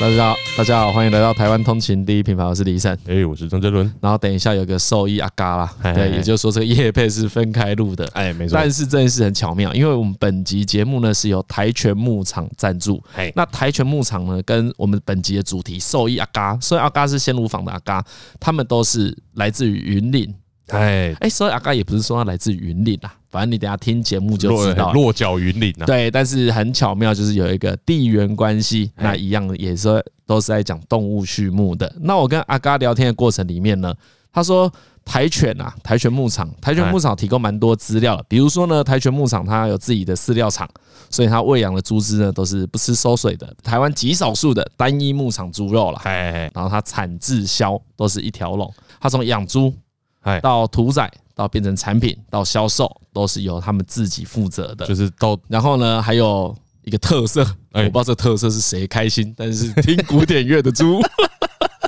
大家好，大家好，欢迎来到台湾通勤第一品牌，我是李胜，哎，我是张哲伦。然后等一下有个兽医阿嘎啦，嘿嘿对，也就是说这个业配是分开录的，哎，没错。但是这件事很巧妙，因为我们本集节目呢是由台拳牧场赞助，嘿。那台拳牧场呢跟我们本集的主题兽医阿嘎，所以阿嘎是鲜乳坊的阿嘎，他们都是来自于云岭。哎哎，所以阿嘎也不是说他来自云林啦，反正你等下听节目就知道。落脚云林啊，对，但是很巧妙，就是有一个地缘关系，那一样也是都是在讲动物畜牧的。那我跟阿嘎聊天的过程里面呢，他说台犬啊，台犬牧场，台犬牧场提供蛮多资料的，比如说呢，台犬牧场它有自己的饲料厂，所以它喂养的猪只呢都是不吃馊水的，台湾极少数的单一牧场猪肉了。哎，然后它产自销都是一条龙，它从养猪。哎，到屠宰，到变成产品，到销售，都是由他们自己负责的。就是到，然后呢，还有一个特色，我不知道这个特色是谁开心，但是听古典乐的猪。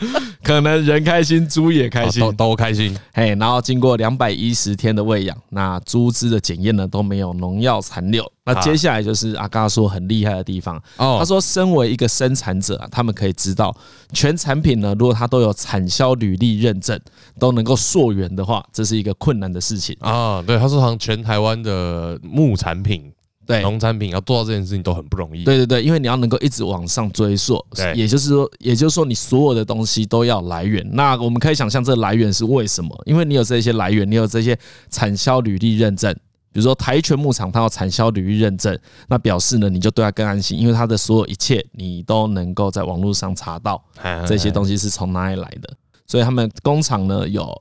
可能人开心，猪也开心，都都开心。嘿，然后经过两百一十天的喂养，那猪只的检验呢都没有农药残留。那接下来就是阿嘎说很厉害的地方。哦，他说身为一个生产者啊，他们可以知道全产品呢，如果它都有产销履历认证，都能够溯源的话，这是一个困难的事情啊。对，他说好像全台湾的木产品。对，农产品要做到这件事情都很不容易。对对对，因为你要能够一直往上追溯，也就是说，也就是说，你所有的东西都要来源。那我们可以想象，这个来源是为什么？因为你有这些来源，你有这些产销履历认证。比如说台拳牧场，它有产销履历认证，那表示呢，你就对它更安心，因为它的所有一切你都能够在网络上查到这些东西是从哪里来的。所以他们工厂呢有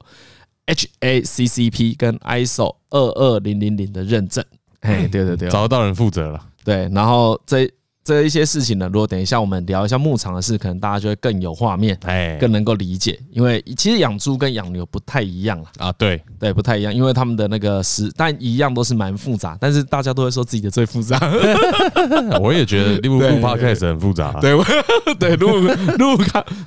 HACCP 跟 ISO 二二零零零的认证。哎，对对对，找得到人负责了。对，然后这这一些事情呢，如果等一下我们聊一下牧场的事，可能大家就会更有画面，哎，更能够理解。因为其实养猪跟养牛不太一样啊，对对，不太一样，因为他们的那个是，但一样都是蛮复杂，但是大家都会说自己的最复杂。我也觉得录录 podcast 很复杂，对 对，录录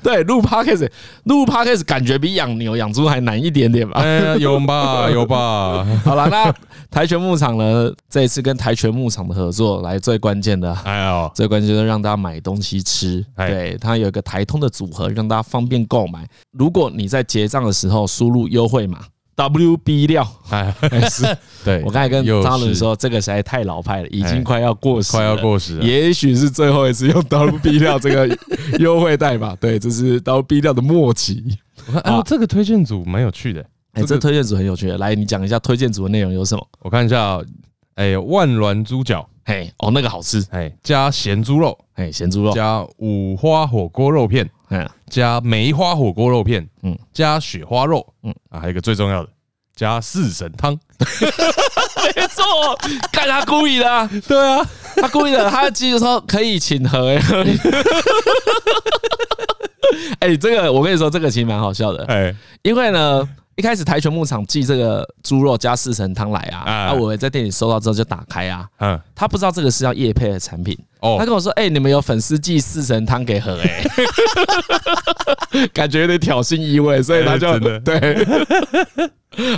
对录 podcast 录 podcast 感觉比养牛养猪还难一点点吧？哎，有吧 有吧。好了，那台拳牧场呢？这一次跟台拳牧场的合作，来最关键的，哎呦。最关键就是让大家买东西吃，对，它有一个台通的组合，让大家方便购买。如果你在结账的时候输入优惠码 WB 料，哎，是，对我刚才跟张伦说，这个实在太老派了，已经快要过时，快要过时了。也许是最后一次用 WB 料这个优惠代码，对，这是 WB 料的末期。啊，这个推荐组蛮有趣的，哎，这推荐组很有趣的，来，你讲一下推荐组的内容有什么？我看一下，哎，万峦猪脚。嘿，哦，那个好吃，哎，加咸猪肉，哎，咸猪肉，加五花火锅肉片，嗯，加梅花火锅肉片，嗯，加雪花肉，嗯，啊，还有一个最重要的，加四神汤，没错，看他故意的，啊，对啊，他故意的，他记得说可以请喝，哎，哎，这个我跟你说，这个其实蛮好笑的，哎，因为呢。一开始台拳牧场寄这个猪肉加四神汤来啊，啊，我在店里收到之后就打开啊，嗯，他不知道这个是要叶配的产品，哦，他跟我说，哎，你们有粉丝寄四神汤给喝，哎，感觉有点挑衅意味，所以他就 对，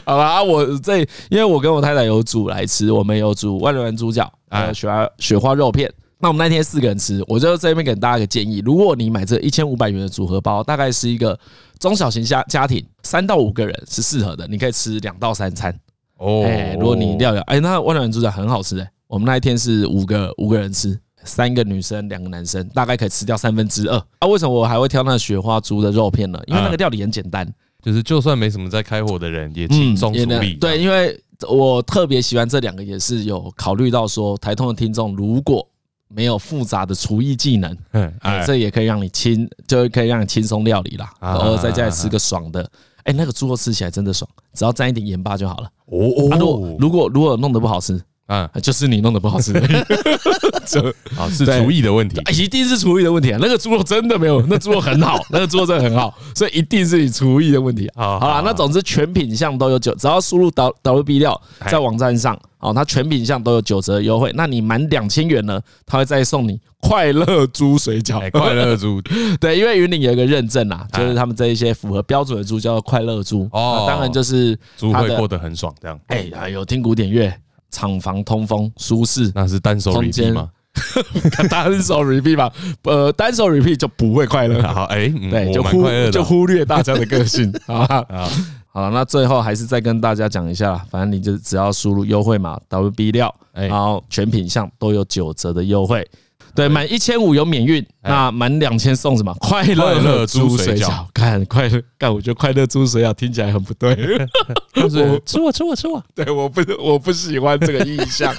好啦，我这因为我跟我太太有煮来吃，我们有煮万峦猪脚，还有雪花雪花肉片。那我们那天四个人吃，我就在这边给大家一个建议：如果你买这一千五百元的组合包，大概是一个中小型家家庭三到五个人是适合的，你可以吃两到三餐。哦，哎，如果你料理，哎，那万峦猪脚很好吃哎。我们那一天是五个五个人吃，三个女生两个男生，大概可以吃掉三分之二。啊，为什么我还会挑那雪花猪的肉片呢？因为那个料理很简单，就是就算没什么在开火的人也轻松处理。对，因为我特别喜欢这两个，也是有考虑到说台通的听众如果。没有复杂的厨艺技能，嗯，这也可以让你轻，就可以让你轻松料理啦，然后在家里吃个爽的，哎，那个猪肉吃起来真的爽，只要沾一点盐巴就好了。哦。哦，如果如果如果弄得不好吃。啊，就是你弄得不好吃，这啊 是厨艺的问题，一定是厨艺的问题啊！那个猪肉真的没有，那猪肉很好，那个猪肉真的很好，所以一定是你厨艺的问题。啊，好了，那总之全品项都有九，只要输入 W W B 料在网站上，哦，它全品项都有九折优惠。那你满两千元呢，它会再送你快乐猪水饺。快乐猪，对，因为云岭有一个认证啊，就是他们这一些符合标准的猪叫做快乐猪。哦，当然就是猪会过得很爽，这样。哎，有听古典乐。厂房通风舒适，那是单手礼吗？单手 repeat 吧，呃，单手 repeat 就不会快乐。好，哎，对，就忽就忽略大家的个性 啊。好，那最后还是再跟大家讲一下，反正你就只要输入优惠码 WB 料，然后全品项都有九折的优惠。对，满一千五有免运，那满两千送什么？快乐猪水饺。看快乐，看我觉得快乐猪水饺听起来很不对。我吃我吃我吃我，对，我不我不喜欢这个印象。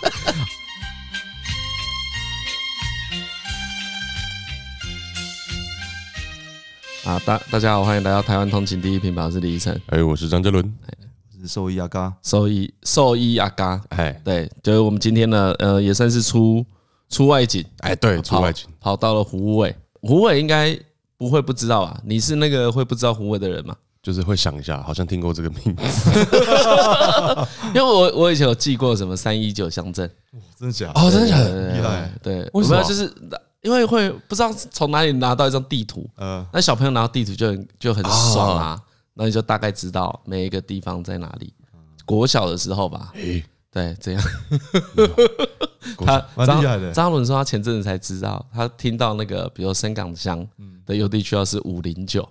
啊，大大家好，欢迎来到台湾通勤第一品牌，我是李依晨。哎，我是张嘉伦，我是兽医阿嘎，兽医兽医阿嘎。哎，对，就是我们今天呢，呃，也算是出。出外景，哎，对，出外景跑到了虎尾，虎尾应该不会不知道吧？你是那个会不知道虎尾的人吗？就是会想一下，好像听过这个名字，因为我我以前有记过什么三一九乡镇，真的假？哦，真的假的？厉害，对，为什么？就是因为会不知道从哪里拿到一张地图，嗯，那小朋友拿到地图就很就很爽啊，那你就大概知道每一个地方在哪里。国小的时候吧。对，这样。他张张伦说，他前阵子才知道，他听到那个，比如深港乡的邮递区号是五零九，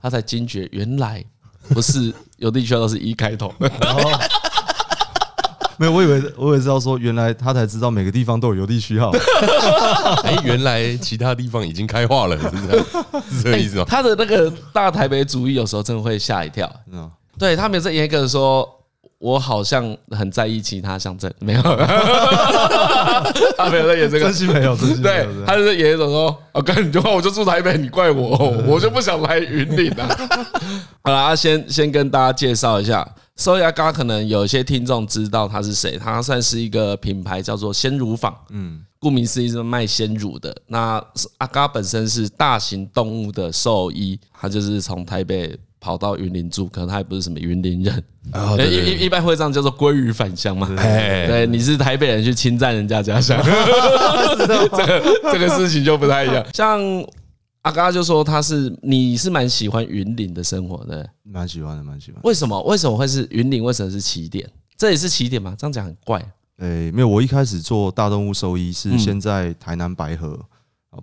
他才惊觉原来不是 邮递区号都是一开头。没有，我以为我也知道说，原来他才知道每个地方都有邮递区号。哎，原来其他地方已经开化了，是不是，是这个意思吗？他的那个大台北主义有时候真的会吓一跳。嗯，对他们有这严格说。我好像很在意其他乡镇，没有，他没有在演这个，真心没有，真心对，他就是演一种说，我跟你就，我就住台北，你怪我，我就不想来云林啊。好啦，先先跟大家介绍一下，兽医阿嘎，可能有些听众知道他是谁，他算是一个品牌，叫做鲜乳坊，嗯，顾名思义是卖鲜乳的。那阿嘎本身是大型动物的兽医，他就是从台北。跑到云林住，可能他也不是什么云林人，一一一般会这样叫做鲑鱼返乡嘛。对，你是台北人去侵占人家家乡，这个这个事情就不太一样。像阿嘎就说他是，你是蛮喜欢云林的生活的，蛮喜欢的，蛮喜欢。为什么？为什么会是云林？为什么是起点？这也是起点吗？这样讲很怪。诶，没有，我一开始做大动物兽医是先在台南白河。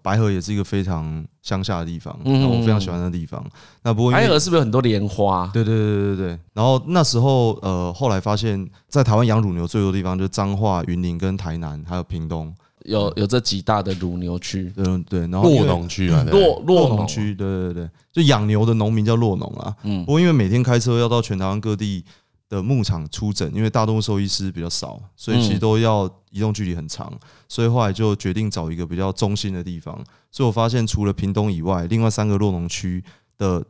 白河也是一个非常乡下的地方，然后我非常喜欢的地方。那不过白河是不是有很多莲花？对对对对对。然后那时候呃，后来发现，在台湾养乳牛最多的地方就是彰化、云林跟台南，还有屏东，有有这几大的乳牛区。嗯，对。然后洛农区啊，洛洛农区，对对对，就养牛的农民叫洛农啊。嗯。不过因为每天开车要到全台湾各地。的牧场出诊，因为大动物兽医师比较少，所以其实都要移动距离很长，所以后来就决定找一个比较中心的地方。所以我发现除了屏东以外，另外三个洛农区的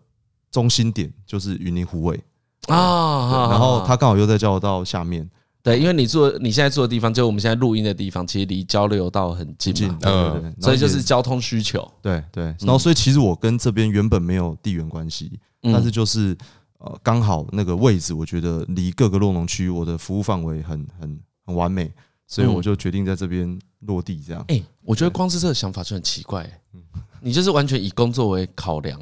中心点就是云林湖尾啊，然后他刚好又在交流道下面。对，因为你住你现在住的地方，就我们现在录音的地方，其实离交流道很近，近，对对对，所以就是交通需求。对对，然后所以其实我跟这边原本没有地缘关系，但是就是。呃，刚好那个位置，我觉得离各个落农区，我的服务范围很很很完美，所以我就决定在这边落地。这样，哎，我觉得光是这个想法就很奇怪，你就是完全以工作为考量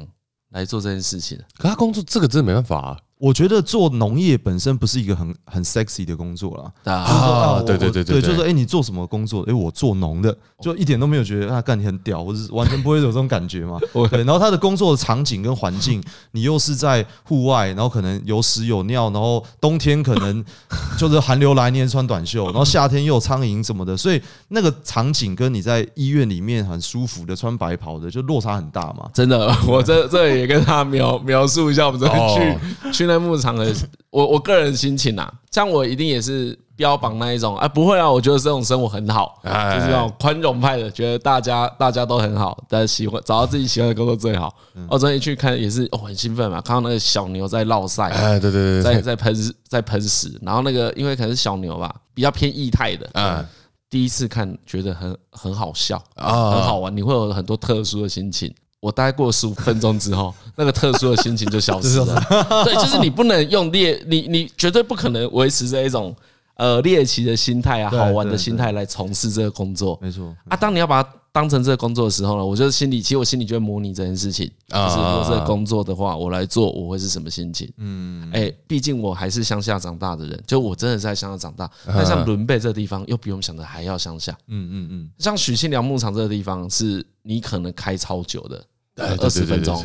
来做这件事情。可他工作这个真的没办法啊。我觉得做农业本身不是一个很很 sexy 的工作啦。啊，对对对对，就是说，哎，你做什么工作？哎，我做农的，就一点都没有觉得啊，干你很屌，或是完全不会有这种感觉嘛。对，然后他的工作的场景跟环境，你又是在户外，然后可能有屎有尿，然后冬天可能 就是寒流来，你也穿短袖，然后夏天又有苍蝇什么的，所以那个场景跟你在医院里面很舒服的穿白袍的，就落差很大嘛。真的，我这这也跟他描描述一下，我们这去去。在牧场的我，我个人心情啊，像我一定也是标榜那一种，啊，不会啊，我觉得这种生活很好，就是那种宽容派的，觉得大家大家都很好，但喜欢找到自己喜欢的工作最好。我昨天去看也是，哦，很兴奋嘛，看到那个小牛在绕赛，哎，对对对，在在喷在喷屎，然后那个因为可能是小牛吧，比较偏异态的，嗯，第一次看觉得很很好笑啊，很好玩，你会有很多特殊的心情。我大概过十五分钟之后，那个特殊的心情就消失 了。对，就是你不能用猎，你你绝对不可能维持这一种呃猎奇的心态啊，好玩的心态来从事这个工作。没错啊，当你要把它当成这个工作的时候呢，我觉得心里其实我心里就会模拟这件事情，就是如果这个工作的话，我来做，我会是什么心情？嗯，哎，毕竟我还是乡下长大的人，就我真的是在乡下长大。但像伦贝这个地方，又比我们想的还要乡下。嗯嗯嗯，像许庆良牧场这个地方，是你可能开超久的，二十分钟，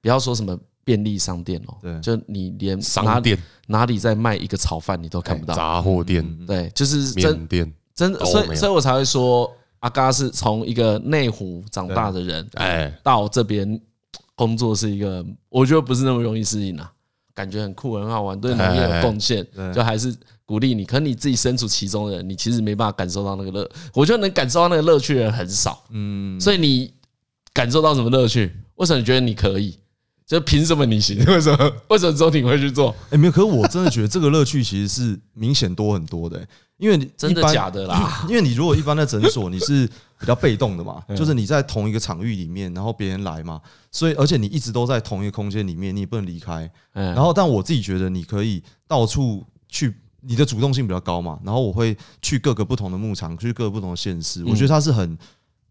不要说什么便利商店哦，对，就你连商店。哪里在卖一个炒饭，你都看不到。杂货店，对，就是真真的，所以所以我才会说。阿嘎是从一个内湖长大的人，哎，到这边工作是一个，我觉得不是那么容易适应啊，感觉很酷很好玩，对农业有贡献，就还是鼓励你。可能你自己身处其中的人，你其实没办法感受到那个乐，我觉得能感受到那个乐趣的人很少，嗯，所以你感受到什么乐趣？为什么你觉得你可以？就凭什么你行？为什么？为什么周庭会去做？哎，没有，可是我真的觉得这个乐趣其实是明显多很多的，因为你真的假的啦？因为你如果一般在诊所，你是比较被动的嘛，就是你在同一个场域里面，然后别人来嘛，所以而且你一直都在同一个空间里面，你也不能离开。然后，但我自己觉得你可以到处去，你的主动性比较高嘛。然后我会去各个不同的牧场，去各个不同的县市，我觉得它是很。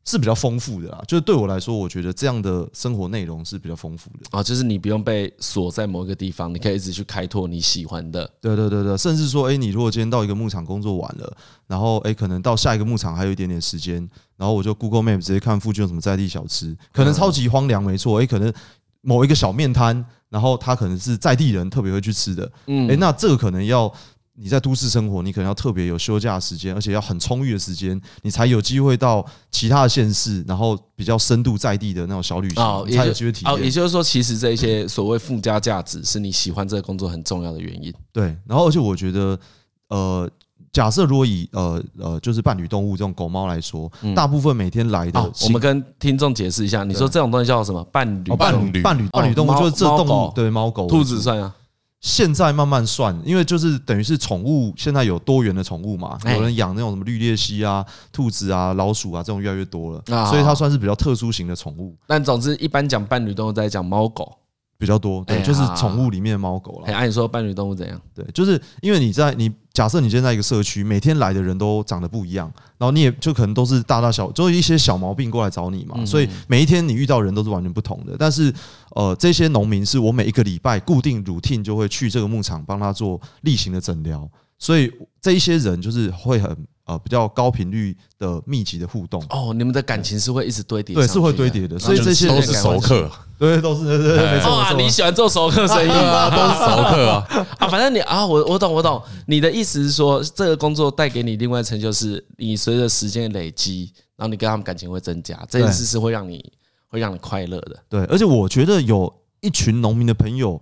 是比较丰富的啦，就是对我来说，我觉得这样的生活内容是比较丰富的啊。就是你不用被锁在某一个地方，你可以一直去开拓你喜欢的。对对对对，甚至说，哎，你如果今天到一个牧场工作完了，然后哎，可能到下一个牧场还有一点点时间，然后我就 Google Map 直接看附近有什么在地小吃，可能超级荒凉，没错。哎，可能某一个小面摊，然后他可能是在地人特别会去吃的。嗯，哎，那这个可能要。你在都市生活，你可能要特别有休假时间，而且要很充裕的时间，你才有机会到其他的县市，然后比较深度在地的那种小旅行，才有机会体验。哦，也就是说，其实这一些所谓附加价值，是你喜欢这个工作很重要的原因。对，然后而且我觉得，呃，假设如果以呃呃就是伴侣动物这种狗猫来说，大部分每天来的，我们跟听众解释一下，你说这种东西叫什么？伴侣伴侣伴侣伴侣动物就是这动物，对，猫狗兔子算啊。现在慢慢算，因为就是等于是宠物，现在有多元的宠物嘛，有人养那种什么绿鬣蜥啊、兔子啊、老鼠啊这种越来越多了，所以它算是比较特殊型的宠物。但总之，一般讲伴侣动物在讲猫狗比较多，对，就是宠物里面的猫狗了。哎，按你说伴侣动物怎样？对，就是因为你在你假设你现在一个社区，每天来的人都长得不一样，然后你也就可能都是大大小，就一些小毛病过来找你嘛，所以每一天你遇到人都是完全不同的。但是呃，这些农民是我每一个礼拜固定 routine 就会去这个牧场帮他做例行的诊疗，所以这一些人就是会很。呃，比较高频率的密集的互动哦，你们的感情是会一直堆叠，对，是会堆叠的，所以这些都是熟客，对，都是对对对，没错。啊，你喜欢做熟客生意吗？都是熟客啊啊，反正你啊，我我懂我懂，你的意思是说，这个工作带给你另外成就是，你随着时间累积，然后你跟他们感情会增加，这件事是会让你会让你快乐的。对，而且我觉得有一群农民的朋友，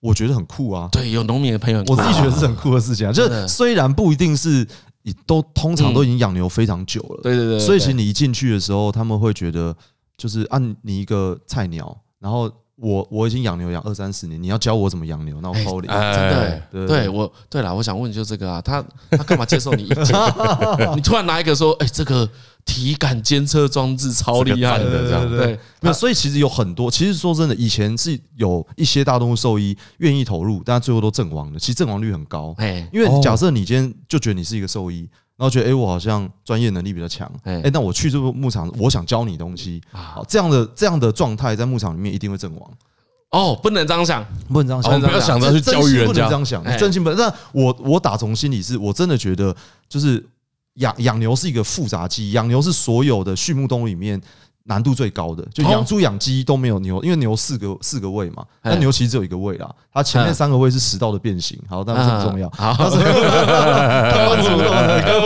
我觉得很酷啊。对，有农民的朋友，我自己觉得是很酷的事情啊。就是虽然不一定是。你都通常都已经养牛非常久了，对对对，所以其实你一进去的时候，他们会觉得就是按你一个菜鸟，然后我我已经养牛养二三十年，你要教我怎么养牛，那我抛脸，真的，对我对了，我想问就这个啊，他他干嘛接受你意见？你突然拿一个说，哎，这个。体感监测装置超厉害的，这样对，那所以其实有很多，其实说真的，以前是有一些大动物兽医愿意投入，但最后都阵亡了。其实阵亡率很高，因为假设你今天就觉得你是一个兽医，然后觉得哎，我好像专业能力比较强，哎，那我去这个牧场，我想教你东西，啊，这样的这样的状态在牧场里面一定会阵亡。哦，不能这样想，不能这样想，不要想着去教育人家，不能这样想，真心不能。但我我打从心里是我真的觉得就是。养养牛是一个复杂技，养牛是所有的畜牧动物里面难度最高的。就养猪养鸡都没有牛，因为牛四个四个胃嘛，那牛其实只有一个胃啦，它前面三个胃是食道的变形。好，但是这不重要。好，科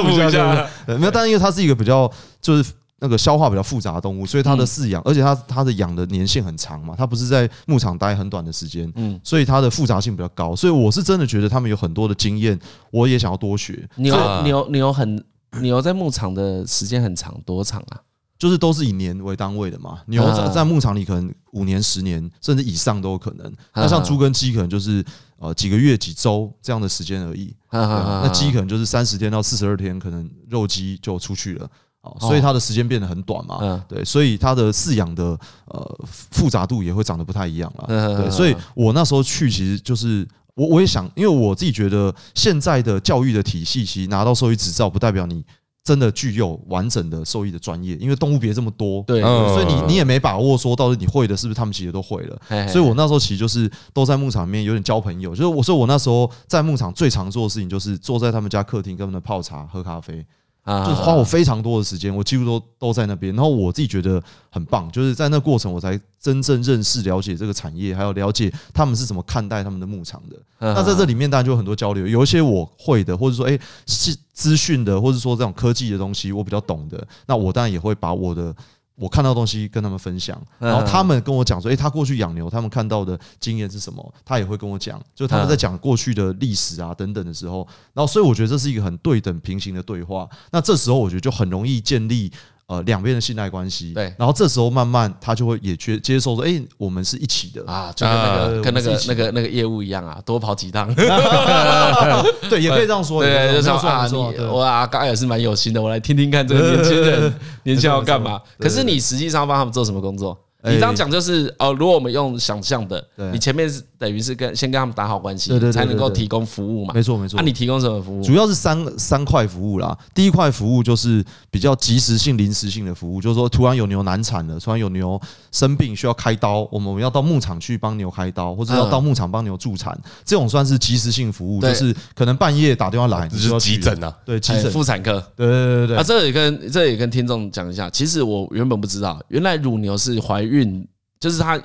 普一下。没有，但是因为它是一个比较就是那个消化比较复杂的动物，所以它的饲养，而且它它的养的年限很长嘛，它不是在牧场待很短的时间，嗯，所以它的复杂性比较高。所以我是真的觉得他们有很多的经验，我也想要多学。牛牛牛很。牛在牧场的时间很长，多长啊？就是都是以年为单位的嘛。牛在在牧场里可能五年、十年甚至以上都有可能。那像猪跟鸡可能就是呃几个月、几周这样的时间而已。那鸡可能就是三十天到四十二天，可能肉鸡就出去了。哦，所以它的时间变得很短嘛。对，所以它的饲养的呃复杂度也会长得不太一样了。对，所以我那时候去其实就是。我我也想，因为我自己觉得现在的教育的体系，其实拿到兽医执照不代表你真的具有完整的兽医的专业，因为动物别这么多，对，所以你你也没把握说到底你会的是不是他们其实都会了。所以我那时候其实就是都在牧场里面有点交朋友，就是我说我那时候在牧场最常做的事情就是坐在他们家客厅跟他们泡茶喝咖啡。就是花我非常多的时间，我几乎都都在那边。然后我自己觉得很棒，就是在那过程我才真正认识、了解这个产业，还有了解他们是怎么看待他们的牧场的。那在这里面当然就有很多交流，有一些我会的，或者说诶是资讯的，或者说这种科技的东西我比较懂的，那我当然也会把我的。我看到东西跟他们分享，然后他们跟我讲说，诶，他过去养牛，他们看到的经验是什么？他也会跟我讲，就他们在讲过去的历史啊等等的时候，然后所以我觉得这是一个很对等平行的对话。那这时候我觉得就很容易建立。呃，两边的信赖关系，对，然后这时候慢慢他就会也接接受说，哎，我们是一起的啊，就跟那个跟那个那个那个业务一样啊，多跑几趟，对，也可以这样说，对，就这样啊，你我阿刚也是蛮有心的，我来听听看这个年轻人 年轻人要干嘛。可是你实际上帮他们做什么工作？你这样讲就是哦，如果我们用想象的，你前面是等于是跟先跟他们打好关系，才能够提供服务嘛。没错没错。那你提供什么服务？主要是三三块服务啦。第一块服务就是比较即时性、临时性的服务，就是说突然有牛难产了，突然有牛生病需要开刀，我们要到牧场去帮牛开刀，或者要到牧场帮牛助产，这种算是即时性服务，就是可能半夜打电话来，这是急诊啊，对，急诊妇产科。对对对对。啊，这也跟这也跟听众讲一下，其实我原本不知道，原来乳牛是怀孕。就是它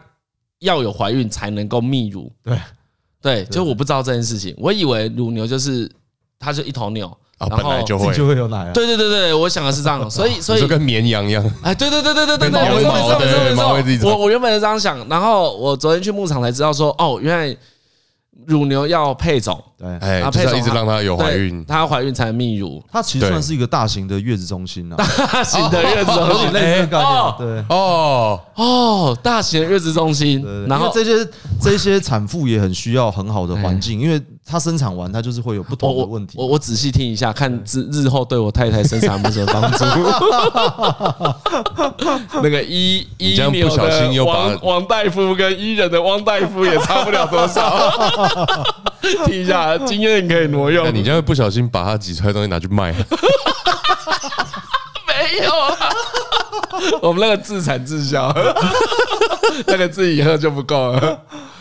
要有怀孕才能够泌乳，对。对，就我不知道这件事情，我以为乳牛就是它就一头牛，然后本来就会。就会有奶，对对对对，我想的是这样，所以所以就跟绵羊一样，哎，对对对对对对对，没错没错没错，我我原本是这样想，然后我昨天去牧场才知道说，哦，原来。乳牛要配种，对，哎，就是要一直让它有怀孕，它要怀孕才能泌乳。它其实算是一个大型的月子中心啊，大型的月子中心，类似概念，对，哦。哦，大型的月子中心。然后这些这些产妇也很需要很好的环境，因为它生产完他就是会有不同的问题。我我仔细听一下，看日日后对我太太生产有什么帮助。那个医医牛的王王大夫跟医人的汪大夫也差不了多少。听一下，经验可以挪用。你这样不小心把他挤出来的东西拿去卖？没有啊，我们那个自产自销，那个自己以后就不够了。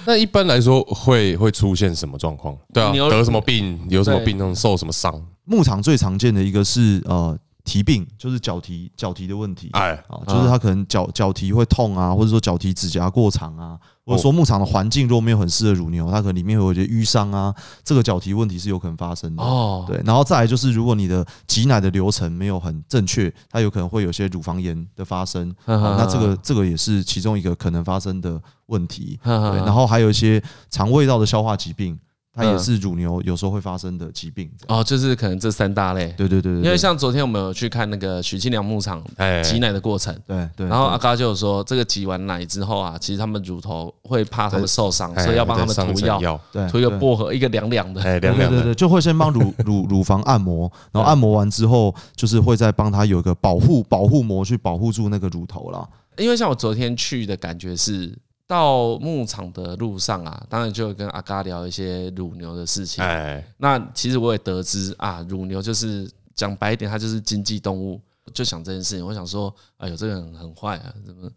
那一般来说会会出现什么状况？对啊，得什么病？有什么病？能受什么伤？牧场最常见的一个是呃。蹄病就是脚蹄脚蹄的问题，哎，啊，就是他可能脚脚蹄会痛啊，或者说脚蹄指甲过长啊，或者说牧场的环境如果没有很适合乳牛，它可能里面会有一些淤伤啊，这个脚蹄问题是有可能发生的哦。对，然后再来就是如果你的挤奶的流程没有很正确，它有可能会有些乳房炎的发生，那这个这个也是其中一个可能发生的问题。对，然后还有一些肠胃道的消化疾病。它也是乳牛有时候会发生的疾病哦，就是可能这三大类。对对对，因为像昨天我们有去看那个许清良牧场挤奶的过程，对对。然后阿嘎就有说，这个挤完奶之后啊，其实他们乳头会怕他们受伤，所以要帮他们涂药，对，涂一个薄荷，一个凉凉的，对对对，就会先帮乳 乳乳房按摩，然后按摩完之后，就是会再帮他有一个保护保护膜去保护住那个乳头啦。因为像我昨天去的感觉是。到牧场的路上啊，当然就跟阿嘎聊一些乳牛的事情。哎，那其实我也得知啊，乳牛就是讲白一点，它就是经济动物。就想这件事情，我想说，哎呦，这个人很坏啊，怎么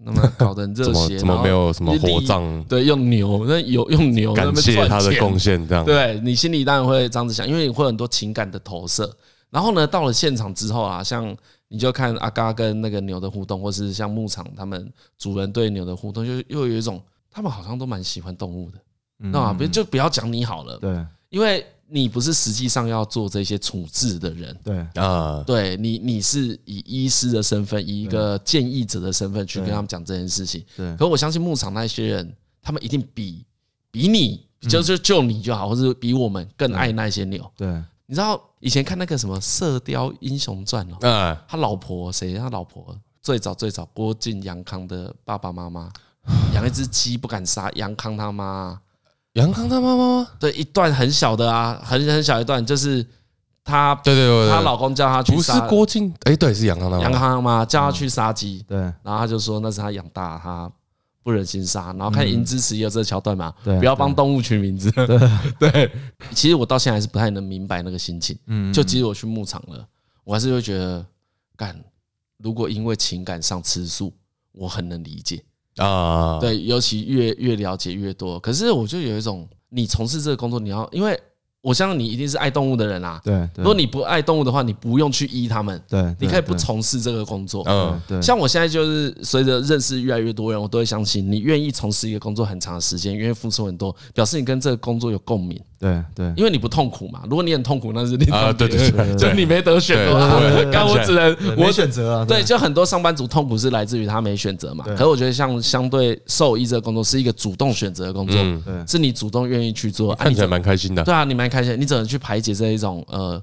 那么搞得很热血？怎么没有什么火葬？对，用牛，那有用牛感谢他的贡献，这样。对，你心里当然会这样子想，因为你会很多情感的投射。然后呢，到了现场之后啊，像。你就看阿嘎跟那个牛的互动，或是像牧场他们主人对牛的互动，就又有一种他们好像都蛮喜欢动物的，那别就不要讲你好了，对，因为你不是实际上要做这些处置的人，对。啊，对你你是以医师的身份，以一个建议者的身份去跟他们讲这件事情，对。可我相信牧场那些人，他们一定比比你就是就你就好，或是比我们更爱那些牛，对。你知道以前看那个什么《射雕英雄传》哦，嗯，他老婆谁？他老婆最早最早郭靖、杨康的爸爸妈妈。养一只鸡不敢杀杨康他妈，杨康他妈妈对，一段很小的啊，很很小一段，就是他对对对，她老公叫他去杀，不是郭靖，哎，对，是杨康他妈，杨康他妈叫他去杀鸡，对，然后他就说那是他养大他。不忍心杀，然后看《银之匙》也有这个桥段嘛？对，不要帮动物取名字。对 对，其实我到现在还是不太能明白那个心情。嗯，就即使我去牧场了，我还是会觉得，干，如果因为情感上吃素，我很能理解啊。对，尤其越越了解越多，可是我就有一种，你从事这个工作，你要因为。我相信你一定是爱动物的人啊。对，如果你不爱动物的话，你不用去医他们。对，你可以不从事这个工作。嗯，对。像我现在就是随着认识越来越多人，我都会相信你愿意从事一个工作很长的时间，愿意付出很多，表示你跟这个工作有共鸣。对对，因为你不痛苦嘛。如果你很痛苦，那是你啊，对对对，就你没得选择。刚我只能我选择啊。对，就很多上班族痛苦是来自于他没选择嘛。可是我觉得像相对兽医这个工作是一个主动选择的工作，是你主动愿意去做，看起来蛮开心的。对啊，你蛮开心，你只能去排解这一种呃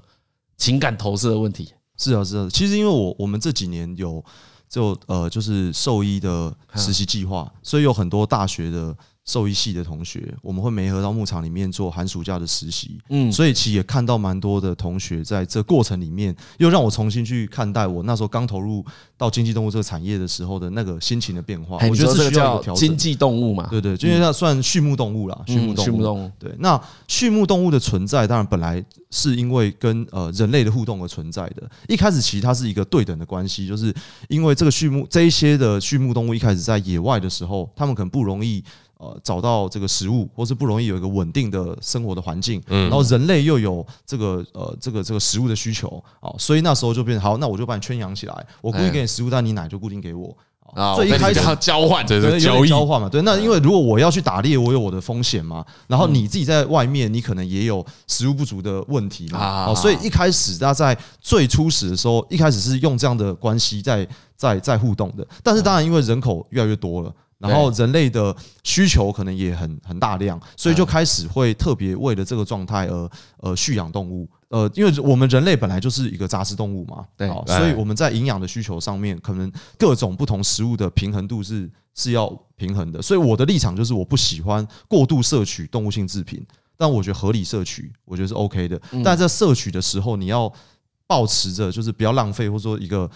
情感投射的问题。是啊，是啊。其实因为我我们这几年有就呃就是兽医的实习计划，所以有很多大学的。兽医系的同学，我们会媒合到牧场里面做寒暑假的实习，嗯，所以其实也看到蛮多的同学在这过程里面，又让我重新去看待我那时候刚投入到经济动物这个产业的时候的那个心情的变化。我觉得是需要。经济动物嘛，对对，因为它算畜牧动物啦，畜牧动物。畜牧动物。对，那畜牧动物的存在，当然本来是因为跟呃人类的互动而存在的。一开始其实它是一个对等的关系，就是因为这个畜牧这一些的畜牧动物一开始在野外的时候，他们可能不容易。呃，找到这个食物，或是不容易有一个稳定的生活的环境，嗯，然后人类又有这个呃这个这个食物的需求啊，所以那时候就变成好，那我就把你圈养起来，我固定给你食物，但你奶就固定给我啊。所以一开始交换，对对，交易交换嘛，对。那因为如果我要去打猎，我有我的风险嘛，然后你自己在外面，你可能也有食物不足的问题嘛，啊，所以一开始大家在最初始的时候，一开始是用这样的关系在在在互动的，但是当然因为人口越来越多了。然后人类的需求可能也很很大量，所以就开始会特别为了这个状态而呃蓄养动物。呃，因为我们人类本来就是一个杂食动物嘛，对，所以我们在营养的需求上面，可能各种不同食物的平衡度是是要平衡的。所以我的立场就是，我不喜欢过度摄取动物性制品，但我觉得合理摄取，我觉得是 OK 的。但在摄取的时候，你要保持着就是不要浪费，或者说一个。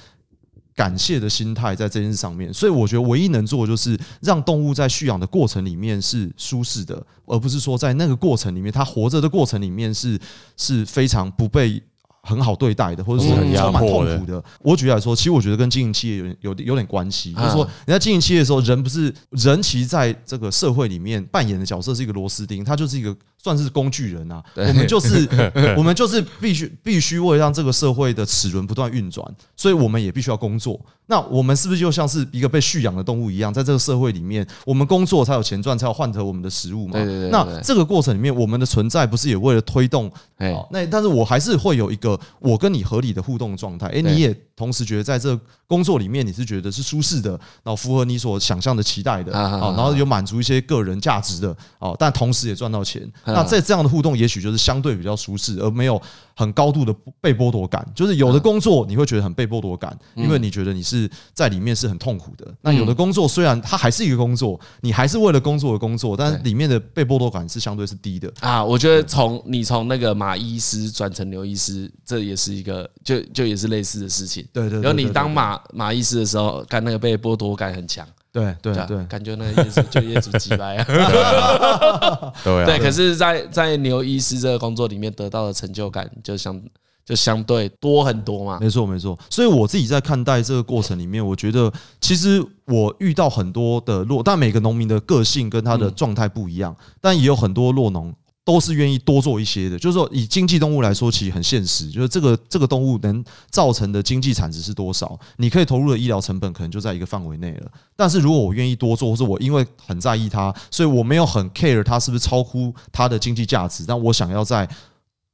感谢的心态在这件事上面，所以我觉得唯一能做的就是让动物在蓄养的过程里面是舒适的，而不是说在那个过程里面，它活着的过程里面是是非常不被很好对待的，或者是很充满痛苦的。我举例来说，其实我觉得跟经营企业有有有点关系，就是说，人家经营企业的时候，人不是人，其实在这个社会里面扮演的角色是一个螺丝钉，它就是一个。算是工具人啊，我们就是 我们就是必须必须为了让这个社会的齿轮不断运转，所以我们也必须要工作。那我们是不是就像是一个被蓄养的动物一样，在这个社会里面，我们工作才有钱赚，才有换得我们的食物嘛？对对对。那这个过程里面，我们的存在不是也为了推动？好，那但是我还是会有一个我跟你合理的互动状态。哎，你也同时觉得在这工作里面你是觉得是舒适的，然后符合你所想象的期待的啊，然后有满足一些个人价值的哦，但同时也赚到钱。那在这样的互动，也许就是相对比较舒适，而没有很高度的被剥夺感。就是有的工作你会觉得很被剥夺感，因为你觉得你是在里面是很痛苦的。那有的工作虽然它还是一个工作，你还是为了工作而工作，但是里面的被剥夺感是相对是低的啊。我觉得从你从那个马医师转成刘医师，这也是一个就就也是类似的事情。对对。然后你当马马医师的时候，干那个被剥夺感很强。对对对，感觉那个业主就业主击败 啊，对，可是，在在牛医师这个工作里面得到的成就感，就相就相对多很多嘛。没错没错，所以我自己在看待这个过程里面，我觉得其实我遇到很多的落，但每个农民的个性跟他的状态不一样，但也有很多落农。都是愿意多做一些的，就是说以经济动物来说，其实很现实，就是这个这个动物能造成的经济产值是多少，你可以投入的医疗成本可能就在一个范围内了。但是如果我愿意多做，或者我因为很在意它，所以我没有很 care 它是不是超乎它的经济价值，但我想要再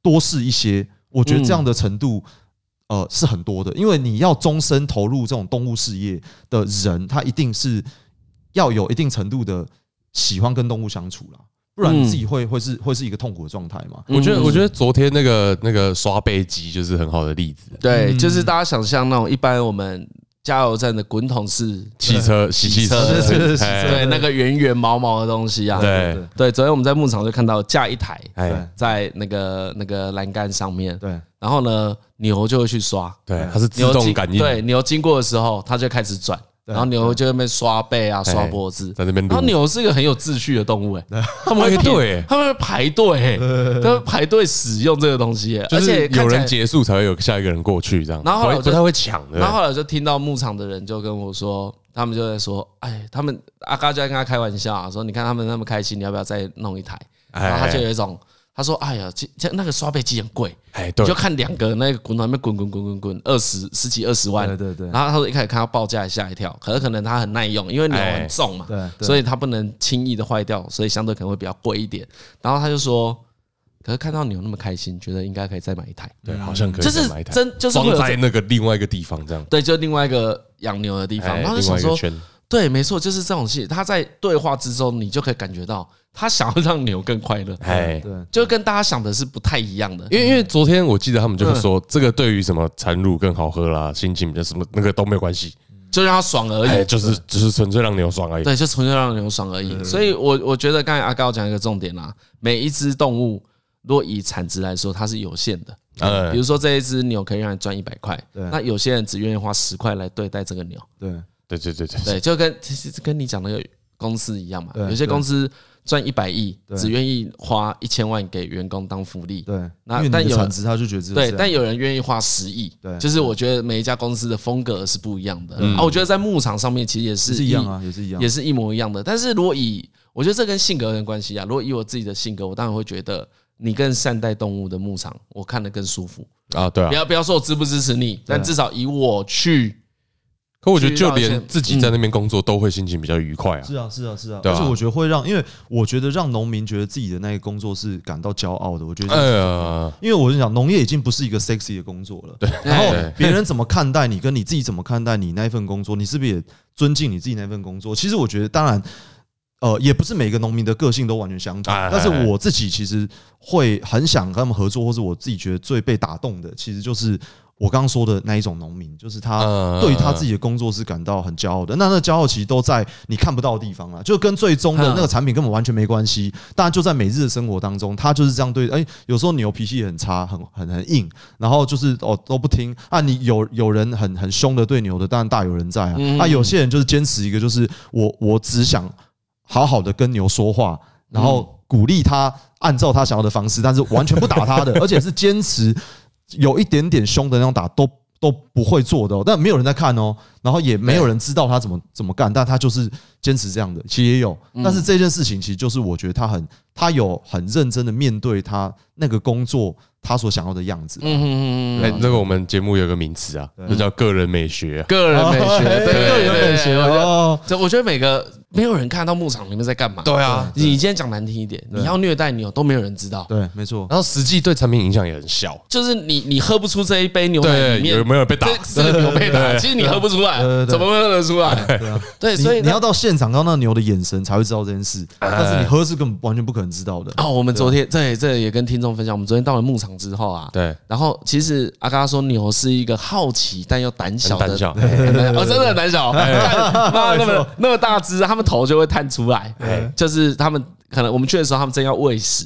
多试一些，我觉得这样的程度呃是很多的，因为你要终身投入这种动物事业的人，他一定是要有一定程度的喜欢跟动物相处了。不然你自己会会是会是一个痛苦的状态吗？我觉得我觉得昨天那个那个刷背机就是很好的例子。对，就是大家想象那种一般我们加油站的滚筒式汽车洗汽车，对那个圆圆毛毛的东西啊。对对，昨天我们在牧场就看到架一台，在那个那个栏杆上面。对，然后呢，牛就会去刷。对，它是自动感应。对，牛经过的时候，它就开始转。然后牛就在那边刷背啊，刷脖子，在那边。然后牛是一个很有秩序的动物，哎，他们会对，他们会排队，他们排队使用这个东西，而且有人结束才会有下一个人过去这样。然后后来不太会抢的。然后后来就听到牧场的人就跟我说，他们就在说，哎，他们阿嘎就在跟他开玩笑啊，说你看他们那么开心，你要不要再弄一台？然后他就有一种。他说：“哎呀，这这那个刷背机很贵，哎，对，就看两个那个滚轮那边滚滚滚滚滚，二十十几二十万，对对对。然后他说一开始看到报价吓一跳，可是可能它很耐用，因为牛很重嘛，对，所以它不能轻易的坏掉，所以相对可能会比较贵一点。然后他就说，可是看到牛那么开心，觉得应该可以再买一台，对，好像可以再买一台，真就是装在那个另外一个地方这样，对，就另外一个养牛的地方。然后就想说，对，没错，就是这种戏，他在对话之中，你就可以感觉到。”他想要让牛更快乐，哎，对，就跟大家想的是不太一样的。因为因为昨天我记得他们就是说，这个对于什么产乳更好喝啦，心情比较什么那个都没有关系，就让他爽而已，就是只是纯粹让牛爽而已。对，就纯粹让牛爽而已。所以，我我觉得刚才阿高讲一个重点啦，每一只动物，如果以产值来说，它是有限的。嗯，比如说这一只牛可以让你赚一百块，那有些人只愿意花十块来对待这个牛。对，对对对对对，就跟其实跟你讲那个公司一样嘛，有些公司。赚一百亿，只愿意花一千万给员工当福利。对，那但有产值他就觉得对，但有人愿意花十亿。对，就是我觉得每一家公司的风格是不一样的。啊，我觉得在牧场上面其实也是一样啊，也是一样，也是一模一样的。但是如果以我觉得这跟性格有关系啊。如果以我自己的性格，我当然会觉得你更善待动物的牧场，我看得更舒服啊。对啊，不要不要说我支不支持你，但至少以我去。可我觉得，就连自己在那边工作，都会心情比较愉快啊！是啊，是啊，是啊。而且我觉得会让，因为我觉得让农民觉得自己的那个工作是感到骄傲的。我觉得，因为我跟你讲，农业已经不是一个 sexy 的工作了。对。然后别人怎么看待你，跟你自己怎么看待你那一份工作，你是不是也尊敬你自己那份工作？其实我觉得，当然，呃，也不是每个农民的个性都完全相同。但是我自己其实会很想跟他们合作，或是我自己觉得最被打动的，其实就是。我刚刚说的那一种农民，就是他对于他自己的工作是感到很骄傲的。那那骄傲其实都在你看不到的地方啊，就跟最终的那个产品根本完全没关系。当然就在每日的生活当中，他就是这样对。哎，有时候牛脾气也很差，很很很硬，然后就是哦都不听啊。你有有人很很凶的对牛的，当然大有人在啊。啊，有些人就是坚持一个，就是我我只想好好的跟牛说话，然后鼓励他按照他想要的方式，但是完全不打他的，而且是坚持。有一点点凶的那种打都都不会做的，但没有人在看哦，然后也没有人知道他怎么怎么干，但他就是坚持这样的，其实也有，但是这件事情其实就是我觉得他很他有很认真的面对他那个工作。他所想要的样子。嗯嗯嗯嗯。哎，这个我们节目有个名词啊，就叫个人美学。个人美学，对，个人美学。哦，这我觉得每个没有人看到牧场里面在干嘛。对啊，你今天讲难听一点，你要虐待牛都没有人知道。对，没错。然后实际对产品影响也很小，就是你你喝不出这一杯牛奶里面有没有被打，这个牛被打，其实你喝不出来，怎么会喝得出来？对啊，对，所以你要到现场看到那牛的眼神才会知道这件事，但是你喝是根本完全不可能知道的。哦，我们昨天这这也跟听众分享，我们昨天到了牧场之后啊，对。然后其实阿嘎说牛是一个好奇但又胆小的，哦，真的很胆小，那那么那么大只，他们头就会探出来，就是他们可能我们去的时候，他们正要喂食，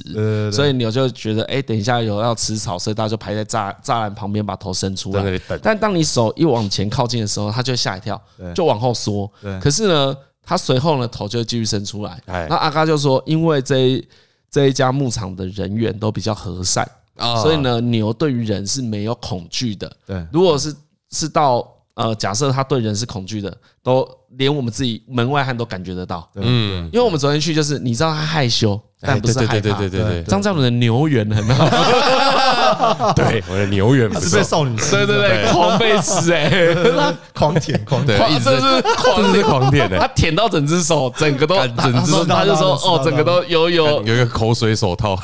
所以牛就觉得哎，等一下有要吃草，所以大家就排在栅栅栏旁边把头伸出来。但当你手一往前靠近的时候，它就会吓一跳，就往后缩。可是呢，它随后呢头就会继续伸出来。那阿嘎就说，因为这一这一家牧场的人员都比较和善。所以呢，牛对于人是没有恐惧的。对，如果是是到呃，假设他对人是恐惧的，都连我们自己门外汉都感觉得到。嗯，因为我们昨天去，就是你知道他害羞，但不是害怕。对对对对对对，张教主的牛缘很好。对，我的牛缘是被少女吃。对对对，狂被吃哎，狂舔狂舔，这是这是狂舔的。他舔到整只手，整个都整只，他就说哦，整个都有有有一个口水手套。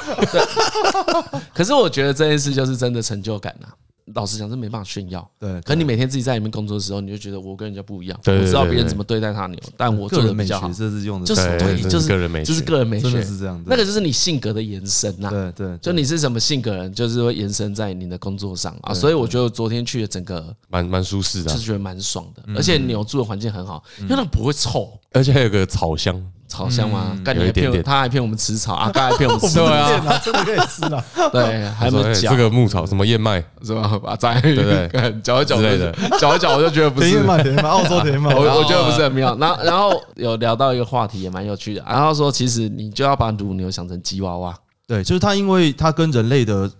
可是我觉得这件事就是真的成就感呐。老实讲，是没办法炫耀。对，可你每天自己在里面工作的时候，你就觉得我跟人家不一样。我知道别人怎么对待他牛，但我做的比较好。这是用的，就是对，就是个人美学，就是个人美学，是这样。那个就是你性格的延伸呐。对对，就你是什么性格人，就是会延伸在你的工作上啊。所以我觉得昨天去的整个蛮蛮舒适的，就是觉得蛮爽的。而且牛住的环境很好，因为它不会臭，而且还有个草香。草香吗？干你还骗他还骗我们吃草啊？刚还骗我们吃对啊，真的可以吃啊。对，还有讲这个牧草什么燕麦是吧？把在对对，搅一搅之类的，搅一搅我就觉得不是燕麦，燕麦，澳洲的燕麦，我我觉得不是很妙。然后然后有聊到一个话题也蛮有趣的，然后说其实你就要把乳牛想成吉娃娃，对，就是它，因为它跟人类的。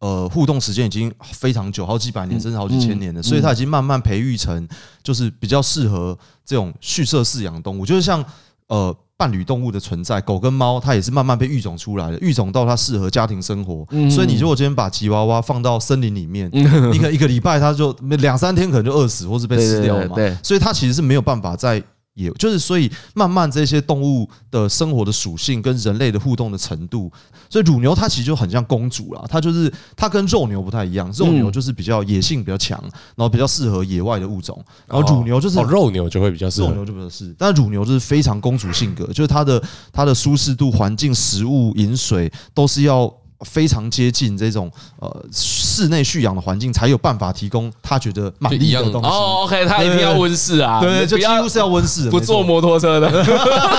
呃，互动时间已经非常久，好几百年甚至好几千年了，所以它已经慢慢培育成就是比较适合这种蓄舍饲养动物，就是像呃伴侣动物的存在，狗跟猫它也是慢慢被育种出来的，育种到它适合家庭生活。所以你如果今天把吉娃娃放到森林里面，一个一个礼拜它就两三天可能就饿死或是被吃掉了嘛。所以它其实是没有办法在。也就是，所以慢慢这些动物的生活的属性跟人类的互动的程度，所以乳牛它其实就很像公主啦，它就是它跟肉牛不太一样，肉牛就是比较野性比较强，然后比较适合野外的物种，然后乳牛就是肉牛就会比较适合，肉牛就比较适合，但乳牛就是非常公主性格，就是它的它的舒适度、环境、食物、饮水都是要。非常接近这种呃室内蓄养的环境，才有办法提供他觉得满意的东西。哦，OK，他一定要温室啊，对，就几乎是要温室，不坐摩托车的，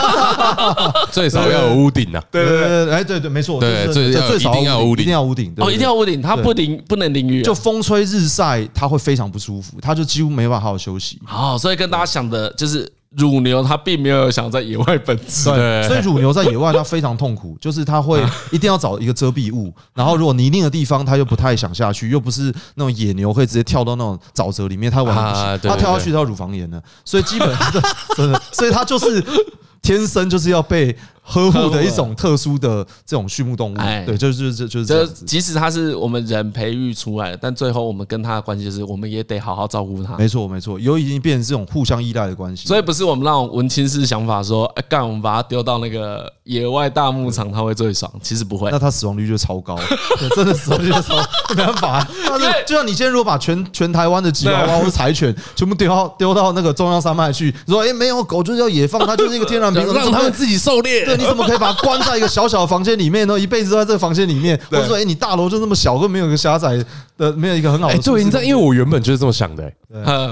最少要有屋顶啊。对对对，哎，对对，没错，对，最最少一定要屋顶，一定要屋顶。哦，一定要屋顶，它不淋不能淋雨，就风吹日晒，它会非常不舒服，它就几乎没办法好好休息。好，所以跟大家想的就是。乳牛它并没有想在野外奔驰，对，所以乳牛在野外它非常痛苦，就是它会一定要找一个遮蔽物，然后如果泥泞的地方它又不太想下去，又不是那种野牛可以直接跳到那种沼泽里面，它完全不行，它跳下去它乳房炎了，所以基本上真的，所以它就是天生就是要被。呵护的一种特殊的这种畜牧动物，对，就是就是就是这样子。即使它是我们人培育出来的，但最后我们跟它的关系就是，我们也得好好照顾它。没错，没错，有已经变成这种互相依赖的关系。所以不是我们那种文青式想法，说，哎，干，我们把它丢到那个野外大牧场，它会最爽。其实不会，那它死亡率就超高，真的死亡率就超，没办法。就像你今天如果把全全台湾的吉娃娃或者柴犬全部丢到丢到那个中央山脉去，说，哎，没有狗就是要野放，它就是一个天然让他们自己狩猎。对你怎么可以把它关在一个小小的房间里面呢？一辈子都在这个房间里面，或者说，哎，你大楼就这么小，都没有一个狭窄的，没有一个很好的。哎，对，你知道，因为我原本就是这么想的，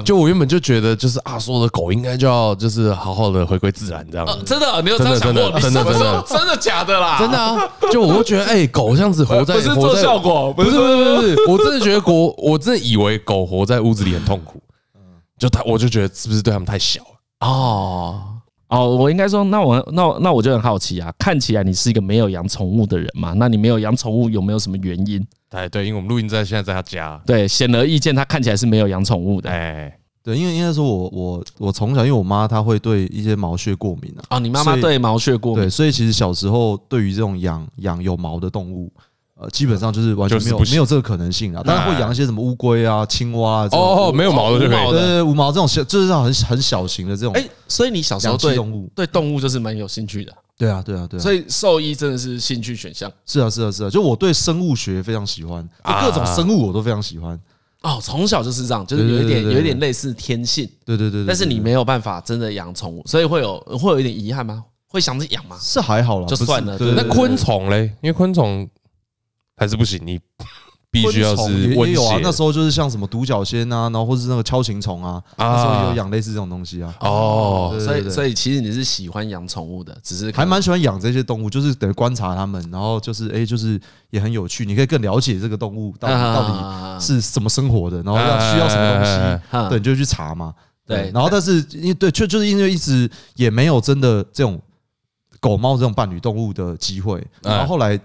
就我原本就觉得，就是啊，所有的狗应该就要就是好好的回归自然这样。真的，你有这样想过？真的，真的，真的假的啦？真的啊！就我会觉得，哎，狗这样子活在，不是做效果，不是，不是，不是，我真的觉得狗，我真的以为狗活在屋子里很痛苦。就他，我就觉得是不是对他们太小了哦。哦，我应该说，那我那那我就很好奇啊，看起来你是一个没有养宠物的人嘛？那你没有养宠物有没有什么原因？哎，对，因为我们录音在现在在他家，对，显而易见，他看起来是没有养宠物的。哎，对，因为应该说我我我从小，因为我妈她会对一些毛屑过敏啊。哦，你妈妈对毛屑过敏，对，所以其实小时候对于这种养养有毛的动物。基本上就是完全没有没有这个可能性啊，当然会养一些什么乌龟啊、青蛙啊。哦，没有毛的就可以。对对，无毛这种小就是很很小型的这种。哎，所以你小时候对动物对动物就是蛮有兴趣的。对啊，对啊，对啊。所以兽医真的是兴趣选项。是啊，是啊，是啊。就我对生物学非常喜欢，就各种生物我都非常喜欢。哦，从小就是这样，就是有一点有一点类似天性。对对对。但是你没有办法真的养宠物，所以会有会有一点遗憾吗？会想着养吗？是还好啦，就算了。那昆虫嘞？因为昆虫。还是不行，你必须要是也有啊。那时候就是像什么独角仙啊，然后或是那个锹形虫啊，那时候也有养类似这种东西啊。哦，所以所以其实你是喜欢养宠物的，只是还蛮喜欢养这些动物，就是等于观察它们，然后就是哎，就是也很有趣，你可以更了解这个动物到底到底是怎么生活的，然后要需要什么东西，对，你就去查嘛。对，然后但是因为对，就就是因为一直也没有真的这种狗猫这种伴侣动物的机会，然后后来。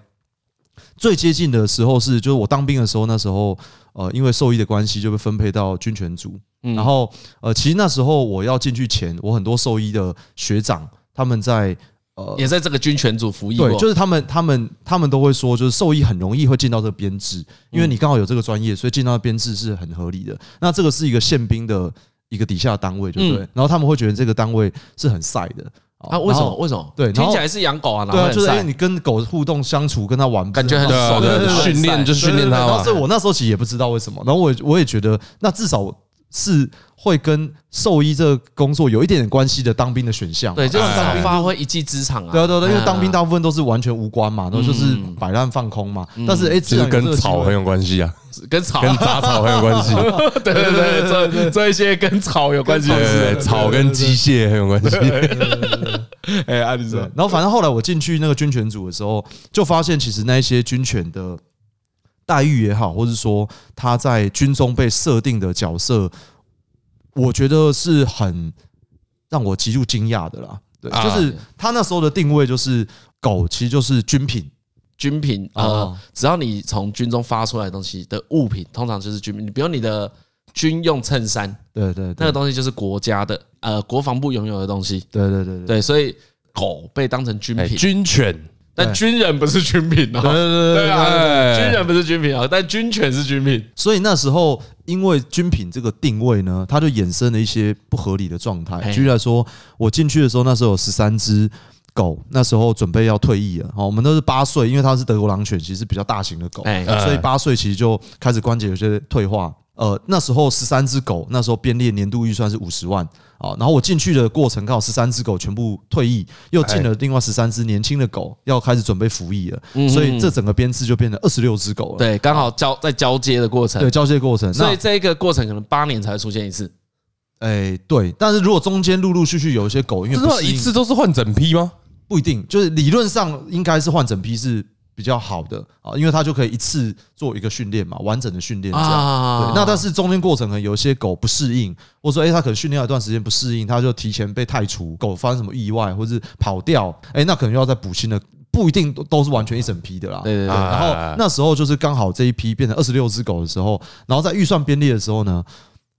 最接近的时候是，就是我当兵的时候，那时候，呃，因为兽医的关系，就被分配到军犬组。然后，呃，其实那时候我要进去前，我很多兽医的学长他们在，呃，也在这个军犬组服役。对，就是他们，他们，他们都会说，就是兽医很容易会进到这个编制，因为你刚好有这个专业，所以进到编制是很合理的。那这个是一个宪兵的一个底下的单位，对不对？然后他们会觉得这个单位是很晒的。啊，为什么？为什么？对，听起来是养狗啊，对啊，就是因为你跟狗互动相处，跟它玩，感觉很爽。训练就是训练它嘛。所以我那时候其实也不知道为什么。然后我我也觉得，那至少是会跟兽医这个工作有一点点关系的当兵的选项，对，就是发挥一技之长啊。对对对，因为当兵大部分都是完全无关嘛，都就是摆烂放空嘛。但是哎，其实跟草很有关系啊，跟草。跟杂草很有关系。对对对，做做一些跟草有关系草跟机械很有关系。哎，阿迪说，然后反正后来我进去那个军犬组的时候，就发现其实那些军犬的待遇也好，或者说他在军中被设定的角色。我觉得是很让我极度惊讶的啦，对，就是他那时候的定位就是狗，其实就是军品，军品呃，只要你从军中发出来的东西的物品，通常就是军品。你比如你的军用衬衫，对对，那个东西就是国家的，呃，国防部拥有的东西，对对对对，所以狗被当成军品，军犬。但军人不是军品哦，对对对啊，军人不是军品啊，但军犬是军品。所以那时候，因为军品这个定位呢，它就衍生了一些不合理的状态。举例来说，我进去的时候，那时候有十三只狗，那时候准备要退役了。哦，我们都是八岁，因为它是德国狼犬，其实比较大型的狗，所以八岁其实就开始关节有些退化。呃，那时候十三只狗，那时候编列年度预算是五十万。啊，然后我进去的过程刚好十三只狗全部退役，又进了另外十三只年轻的狗要开始准备服役了，所以这整个编制就变成二十六只狗了。对，刚好交在交接的过程。对，交接过程。所以这一个过程可能八年才会出现一次。哎，对。但是如果中间陆陆续续有一些狗，因为不是一次都是换整批吗？不一定，就是理论上应该是换整批是。比较好的啊，因为它就可以一次做一个训练嘛，完整的训练这样。对，那但是中间过程可能有一些狗不适应，或者说哎，它可能训练了一段时间不适应，它就提前被汰除，狗发生什么意外或者是跑掉，哎，那可能又要再补新的，不一定都都是完全一整批的啦。对对对。然后那时候就是刚好这一批变成二十六只狗的时候，然后在预算编列的时候呢。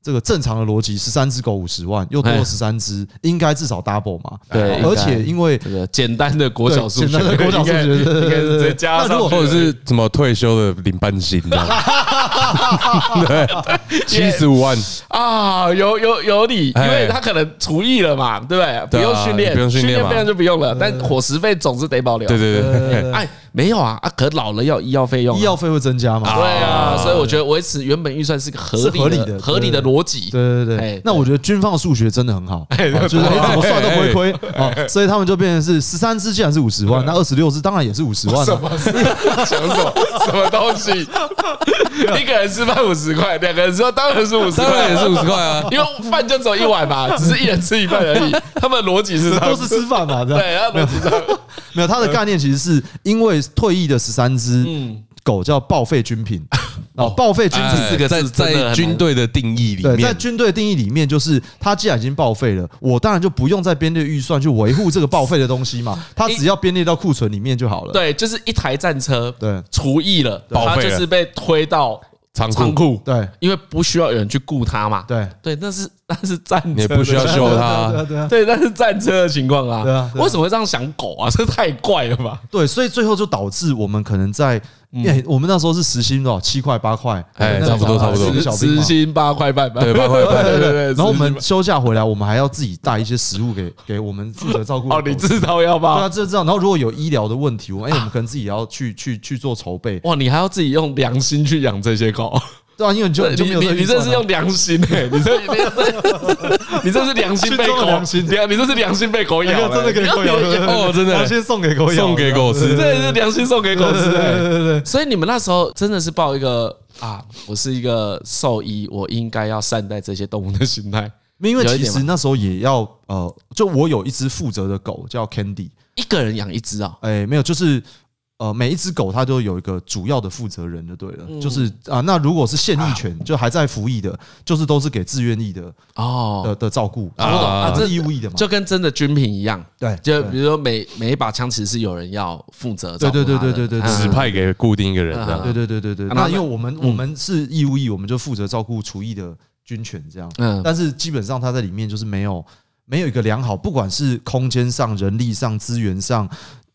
这个正常的逻辑，十三只狗五十万，又多了十三只，应该至少 double 嘛？对，而且因为这个简单的国小数学，简单的国小数学，应该是加上，或者是什么退休的领半薪的，对，七十五万啊，有有有理，因为他可能厨艺了嘛，对不对？不用训练，不用训练，训练就不用了，但伙食费总是得保留。对对对，哎。没有啊啊！可老了要医药费用，医药费会增加嘛？对啊，所以我觉得维持原本预算是个合理的、合理的逻辑。对对对，那我觉得军方的数学真的很好，就是你怎么算都不会亏啊。所以他们就变成是十三只，既然是五十万，那二十六只当然也是五十万。什么？什么？什么东西？一个人吃饭五十块，两个人吃饭当然是五十块，也是五十块啊。因为饭就只有一碗嘛，只是一人吃一半而已。他们的逻辑是都是吃饭嘛？对，逻辑这样。没有，他的概念其实是因为退役的十三只狗叫报废军品 哦，报废军品四个字在军队的定义里面，在军队定义里面就是，它既然已经报废了，我当然就不用再编列预算去维护这个报废的东西嘛，它只要编列到库存里面就好了。对，就是一台战车，对，除役了，它就是被推到。仓库对，因为不需要有人去雇它嘛。对对，那是那是战车，也不需要修它。对对对，那是战车的情况啊。对啊，为什么会这样想狗啊？这太怪了吧？对，所以最后就导致我们可能在。哎，我们那时候是时薪多少？七块八块，哎，差不多差不多。时薪八块半，对，八块半，对对对。然后我们休假回来，我们还要自己带一些食物给给我们负责照顾。哦，你至少要吧。对啊，这这样。然后如果有医疗的问题，我们哎，我们可能自己也要去去去做筹备。哇，你还要自己用良心去养这些狗。对啊，因为你就你你你这是用良心哎，你这你这你这是良心被狗良心，对啊，你这是良心被狗咬，真的给狗咬哦，真的良心送给狗咬，送给狗吃，这是良心送给狗吃，对对对。所以你们那时候真的是抱一个啊，我是一个兽医，我应该要善待这些动物的心态。因为其实那时候也要呃，就我有一只负责的狗叫 Candy，一个人养一只啊？哎，没有，就是。呃，每一只狗它都有一个主要的负责人，就对了，就是啊，那如果是现役犬，就还在服役的，就是都是给自愿役的哦的的照顾啊，这是义务役的嘛，就跟真的军品一样，对，就比如说每每一把枪其实是有人要负责，对对对对对对，指派给固定一个人这样，对对对对对。那因为我们我们是义务役，我们就负责照顾厨役的军犬这样，嗯，但是基本上它在里面就是没有没有一个良好，不管是空间上、人力上、资源上。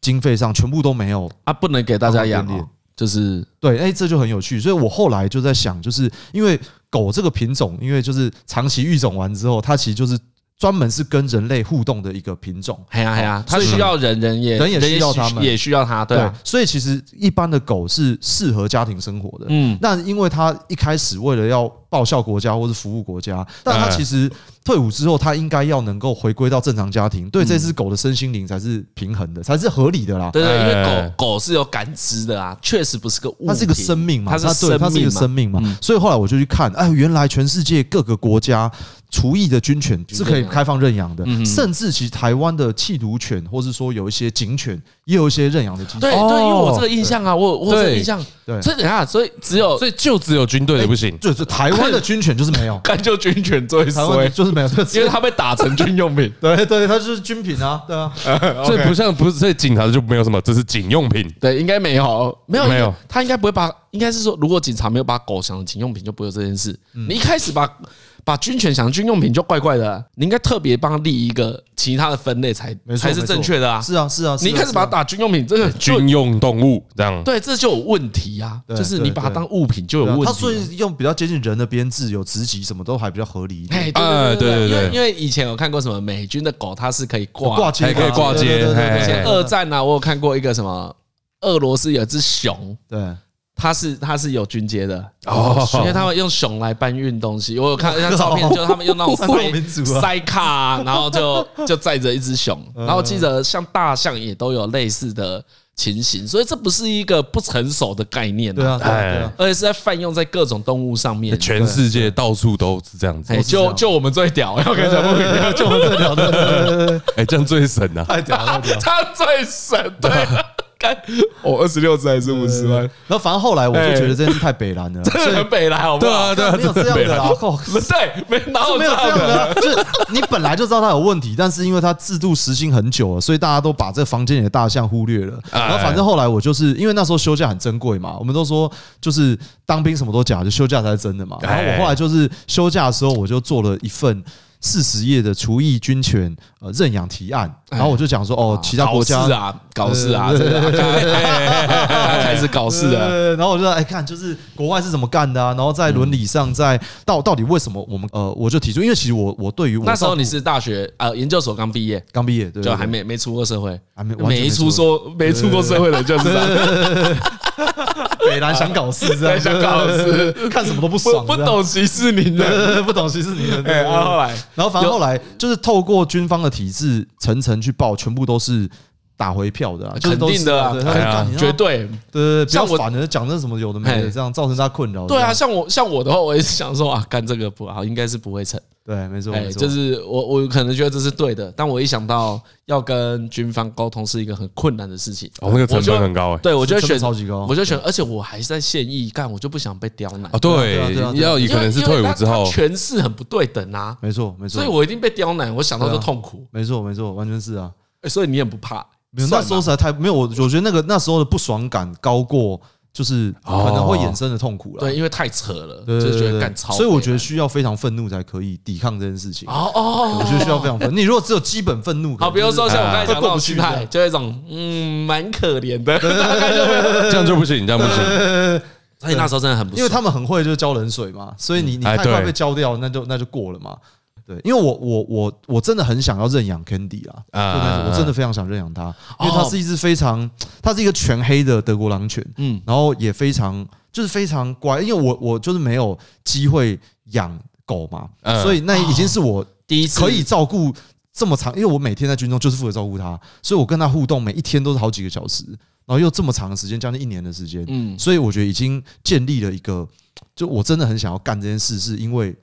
经费上全部都没有啊，不能给大家养，就是对，哎，这就很有趣。所以我后来就在想，就是因为狗这个品种，因为就是长期育种完之后，它其实就是专门是跟人类互动的一个品种。哎呀哎呀，它需要人，人也人也需要它们，也需要它。对，所以其实一般的狗是适合家庭生活的。嗯，那因为它一开始为了要报报效国家或是服务国家，但它其实退伍之后，他应该要能够回归到正常家庭，对这只狗的身心灵才是平衡的，才是合理的啦。对对，因为狗狗是有感知的啊，确实不是个物，它是一个生命嘛，它是对，它是一个生命嘛，所以后来我就去看，哎，原来全世界各个国家。除役的军犬是可以开放认养的，甚至其实台湾的缉毒犬，或是说有一些警犬，也有一些认养的机制。对对，因为我这个印象啊，我我这个印象，对，所以等下，所以只有，所以就只有军队的不行，就是台湾的军犬就是没有，干就军犬最衰，就是没有，因为它被打成军用品。对对，它就是军品啊，对啊，所以不像不是，所以警察就没有什么，这是警用品。对，应该没有，没有没有，他应该不会把，应该是说，如果警察没有把狗想成警用品，就不会有这件事。你一开始把。把军犬想军用品就怪怪的，你应该特别帮他立一个其他的分类才才是正确的啊！是啊是啊，你一开始把它打军用品，这个军用动物这样，对，这就有问题啊！就是你把它当物品就有问题。它所以用比较接近人的编制，有职级，什么都还比较合理。哎，对对对，因为因为以前有看过什么美军的狗，它是可以挂挂接，还可以挂接。以前二战啊，我有看过一个什么俄罗斯有只熊，对。他是他是有军阶的哦，因为他们用熊来搬运东西。我有看一张照片，就是他们用那种塞塞卡，然后就就载着一只熊。然后记得像大象也都有类似的情形，所以这不是一个不成熟的概念。对啊，而且是在泛用在各种动物上面。全世界到处都是这样子。就就我们最屌，要跟什么不一样？就我们最屌的，哎，这样最神啊！太屌了，他最神，对。哦，二十六只还是五十万？然后反正后来我就觉得这件事太北蓝了，真的很北蓝，好不好？对啊，对，没有这样的啊，对，没哪有没有这样的，就是你本来就知道它有问题，但是因为它制度实行很久了，所以大家都把这房间里的大象忽略了。然后反正后来我就是因为那时候休假很珍贵嘛，我们都说就是当兵什么都假，就休假才是真的嘛。然后我后来就是休假的时候，我就做了一份。四十页的厨艺军犬呃认养提案，然后我就讲说哦，其他国家啊搞事啊，这个开始搞事了。然后我就哎看，就是国外是怎么干的啊？然后在伦理上，在到到底为什么我们呃，我就提出，因为其实我我对于那时候你是大学呃研究所刚毕业，刚毕业对，就还没没出过社会，还没没出说没出过社会的就是。北南想搞事，这样。想搞事，看什么都不爽，不懂歧视你，的，不懂息事宁人。然后后来，然后反正后来就是透过军方的体制层层去报，全部都是打回票的，啊肯定的啊，绝对，对对，像我反正讲那什么有的没的，这样造成他困扰。对啊，像我像我的话，我也是想说啊，干这个不好，应该是不会成。对，没错，没错，就是我，我可能觉得这是对的，但我一想到要跟军方沟通是一个很困难的事情，哦，那个成本很高哎，对，我就选超级高，我就选，而且我还是在现役干，我就不想被刁难。啊，对，要以可能是退伍之后，权势很不对等啊，没错，没错，所以我一定被刁难，我想到就痛苦，没错，没错，完全是啊，所以你也不怕，那时候实在太没有，我我觉得那个那时候的不爽感高过。就是可能会衍生的痛苦了，对，因为太扯了，就觉得干超，所以我觉得需要非常愤怒才可以抵抗这件事情。哦哦，我觉得需要非常愤怒。你如果只有基本愤怒，好，比如说像我刚才讲那种心态，就一种嗯，蛮可怜的，这样就不行，这样不行。所以那时候真的很不，因为他们很会就是浇冷水嘛，所以你你太快被浇掉，那就那就过了嘛。对，因为我我我我真的很想要认养 Candy 啦，啊，我真的非常想认养它，因为它是一只非常，它是一个全黑的德国狼犬，嗯，然后也非常就是非常乖，因为我我就是没有机会养狗嘛，所以那已经是我第一次可以照顾这么长，因为我每天在军中就是负责照顾它，所以我跟它互动每一天都是好几个小时，然后又这么长的时间，将近一年的时间，嗯，所以我觉得已经建立了一个，就我真的很想要干这件事，是因为。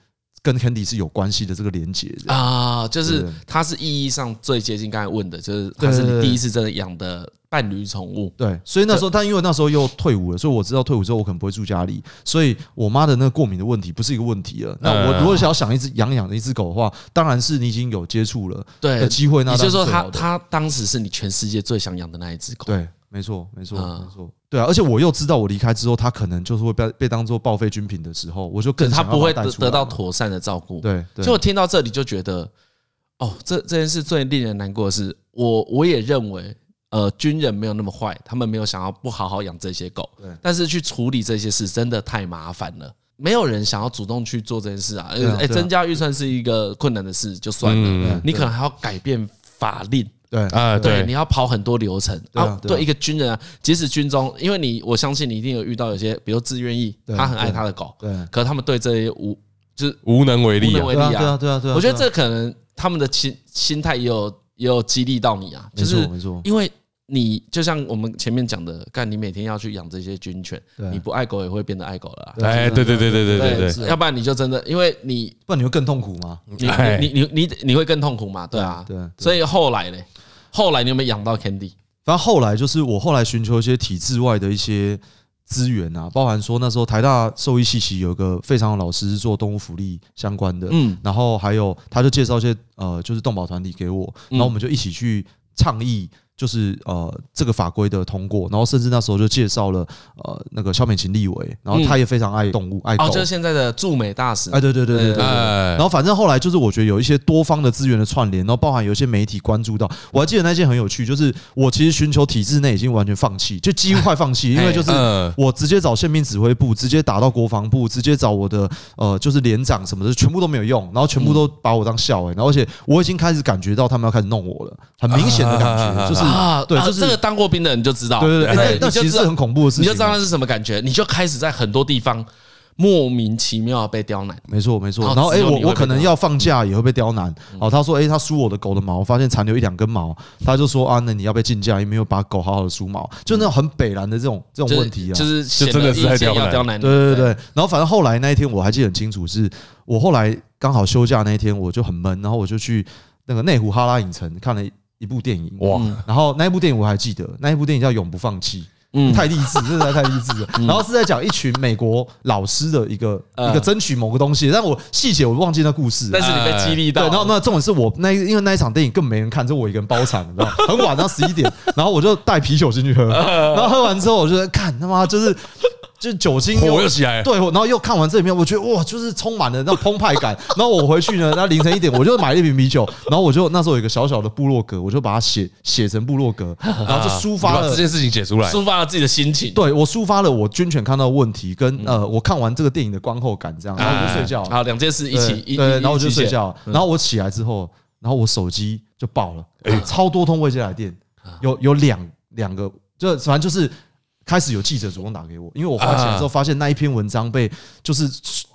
跟 Candy 是有关系的这个连接啊，就是它是意义上最接近刚才问的，就是它是你第一次真的养的伴侣宠物。对，所以那时候，但因为那时候又退伍了，所以我知道退伍之后我可能不会住家里，所以我妈的那个过敏的问题不是一个问题了。那我如果想要想一只养养的一只狗的话，当然是你已经有接触了的机会。那就是说，它它当时是你全世界最想养的那一只狗。对。没错，没错，没错，对啊，而且我又知道我离开之后，他可能就是会被被当做报废军品的时候，我就更他不会得得到妥善的照顾。对，就我听到这里就觉得，哦，这这件事最令人难过的是，我我也认为，呃，军人没有那么坏，他们没有想要不好好养这些狗，但是去处理这些事真的太麻烦了，没有人想要主动去做这件事啊。哎，增加预算是一个困难的事，就算了，你可能还要改变。法令。对啊，对，你要跑很多流程啊。对一个军人啊，即使军中，因为你我相信你一定有遇到有些，比如自愿意，他很爱他的狗，对，可是他们对这些无就是无能为力，无能为力啊。对啊，对啊，对啊。我觉得这可能他们的心心态也有也有激励到你啊，就是因为你就像我们前面讲的，干你每天要去养这些军犬，你不爱狗也会变得爱狗了。哎，对对对对对对对，要不然你就真的，因为你不然你会更痛苦吗？你你你你你会更痛苦吗？对啊，对。所以后来呢？后来你有没有养到 Candy？反正后来就是我后来寻求一些体制外的一些资源啊，包含说那时候台大兽医系系有个非常的老师是做动物福利相关的，嗯，然后还有他就介绍一些呃就是动保团体给我，然后我们就一起去倡议。就是呃这个法规的通过，然后甚至那时候就介绍了呃那个肖美琴立委，然后他也非常爱动物爱狗，就是现在的驻美大使。哎，对对对对对。然后反正后来就是我觉得有一些多方的资源的串联，然后包含有一些媒体关注到，我还记得那件很有趣，就是我其实寻求体制内已经完全放弃，就几乎快放弃，因为就是我直接找宪兵指挥部，直接打到国防部，直接找我的呃就是连长什么的，全部都没有用，然后全部都把我当笑哎，然后而且我已经开始感觉到他们要开始弄我了，很明显的感觉 就是。啊，对，就是这个当过兵的人就知道，对对对，那其实是很恐怖的事情，你就知道那是什么感觉，你就开始在很多地方莫名其妙被刁难，没错没错。然后哎，我我可能要放假也会被刁难。哦，他说哎，他梳我的狗的毛，发现残留一两根毛，他就说啊，那你要被禁假，因为没有把狗好好的梳毛，就那种很北烂的这种这种问题啊，就是就真的是在刁难。对对。对，然后反正后来那一天我还记得很清楚，是我后来刚好休假那一天，我就很闷，然后我就去那个内湖哈拉影城看了。一部电影。哇，然后那一部电影我还记得，那一部电影叫《永不放弃》，嗯，太励志，真的太励志了。然后是在讲一群美国老师的一个一个争取某个东西，但我细节我忘记那故事。但是你被激励到。对，然后那重点是我那因为那一场电影根本没人看，就我一个人包场，你知道很晚，到十一点，然后我就带啤酒进去喝，然后喝完之后我就在看他妈就是。就酒精火又起来，对，然后又看完这里面，我觉得哇，就是充满了那澎湃感。然后我回去呢，那凌晨一点，我就买了一瓶啤酒，然后我就那时候有一个小小的部落格，我就把它写写成部落格，然后就抒发了这件事情写出来，抒发了自己的心情。对，我抒发了我军犬看到的问题，跟呃我看完这个电影的观后感，这样，然后我就睡觉。好，两件事一起，对，然后我就睡觉。然后我起来之后，然后我手机就爆了，超多通未接来电，有有两两个，就反正就是。开始有记者主动打给我，因为我花钱的时候发现那一篇文章被就是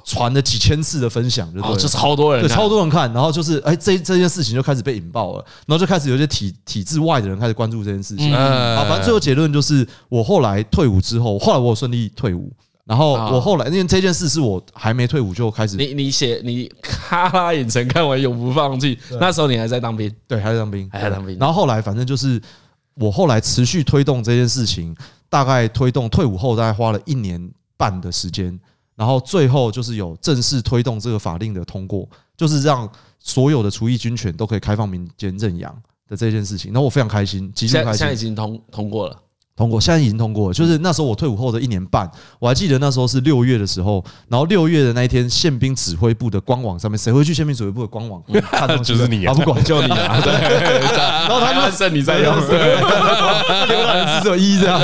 传了几千次的分享，就对，就超多人，对，超多人看，然后就是哎，这这件事情就开始被引爆了，然后就开始有些体体制外的人开始关注这件事情。啊，反正最后结论就是，我后来退伍之后，后来我有顺利退伍，然后我后来因为这件事是我还没退伍就开始，你你写你哈拉影城看完永不放弃，那时候你还在当兵，对，还在当兵，还在当兵，然后后来反正就是我后来持续推动这件事情。大概推动退伍后，大概花了一年半的时间，然后最后就是有正式推动这个法令的通过，就是让所有的厨役军犬都可以开放民间认养的这件事情。然后我非常开心，极度开心。现在已经通通过了。通过，现在已经通过了。就是那时候我退伍后的一年半，我还记得那时候是六月的时候，然后六月的那一天，宪兵指挥部的官网上面，谁会去宪兵指挥部的官网看东西？就是你啊，不管就你啊。对，然后他就剩你在用，对，只有一这样。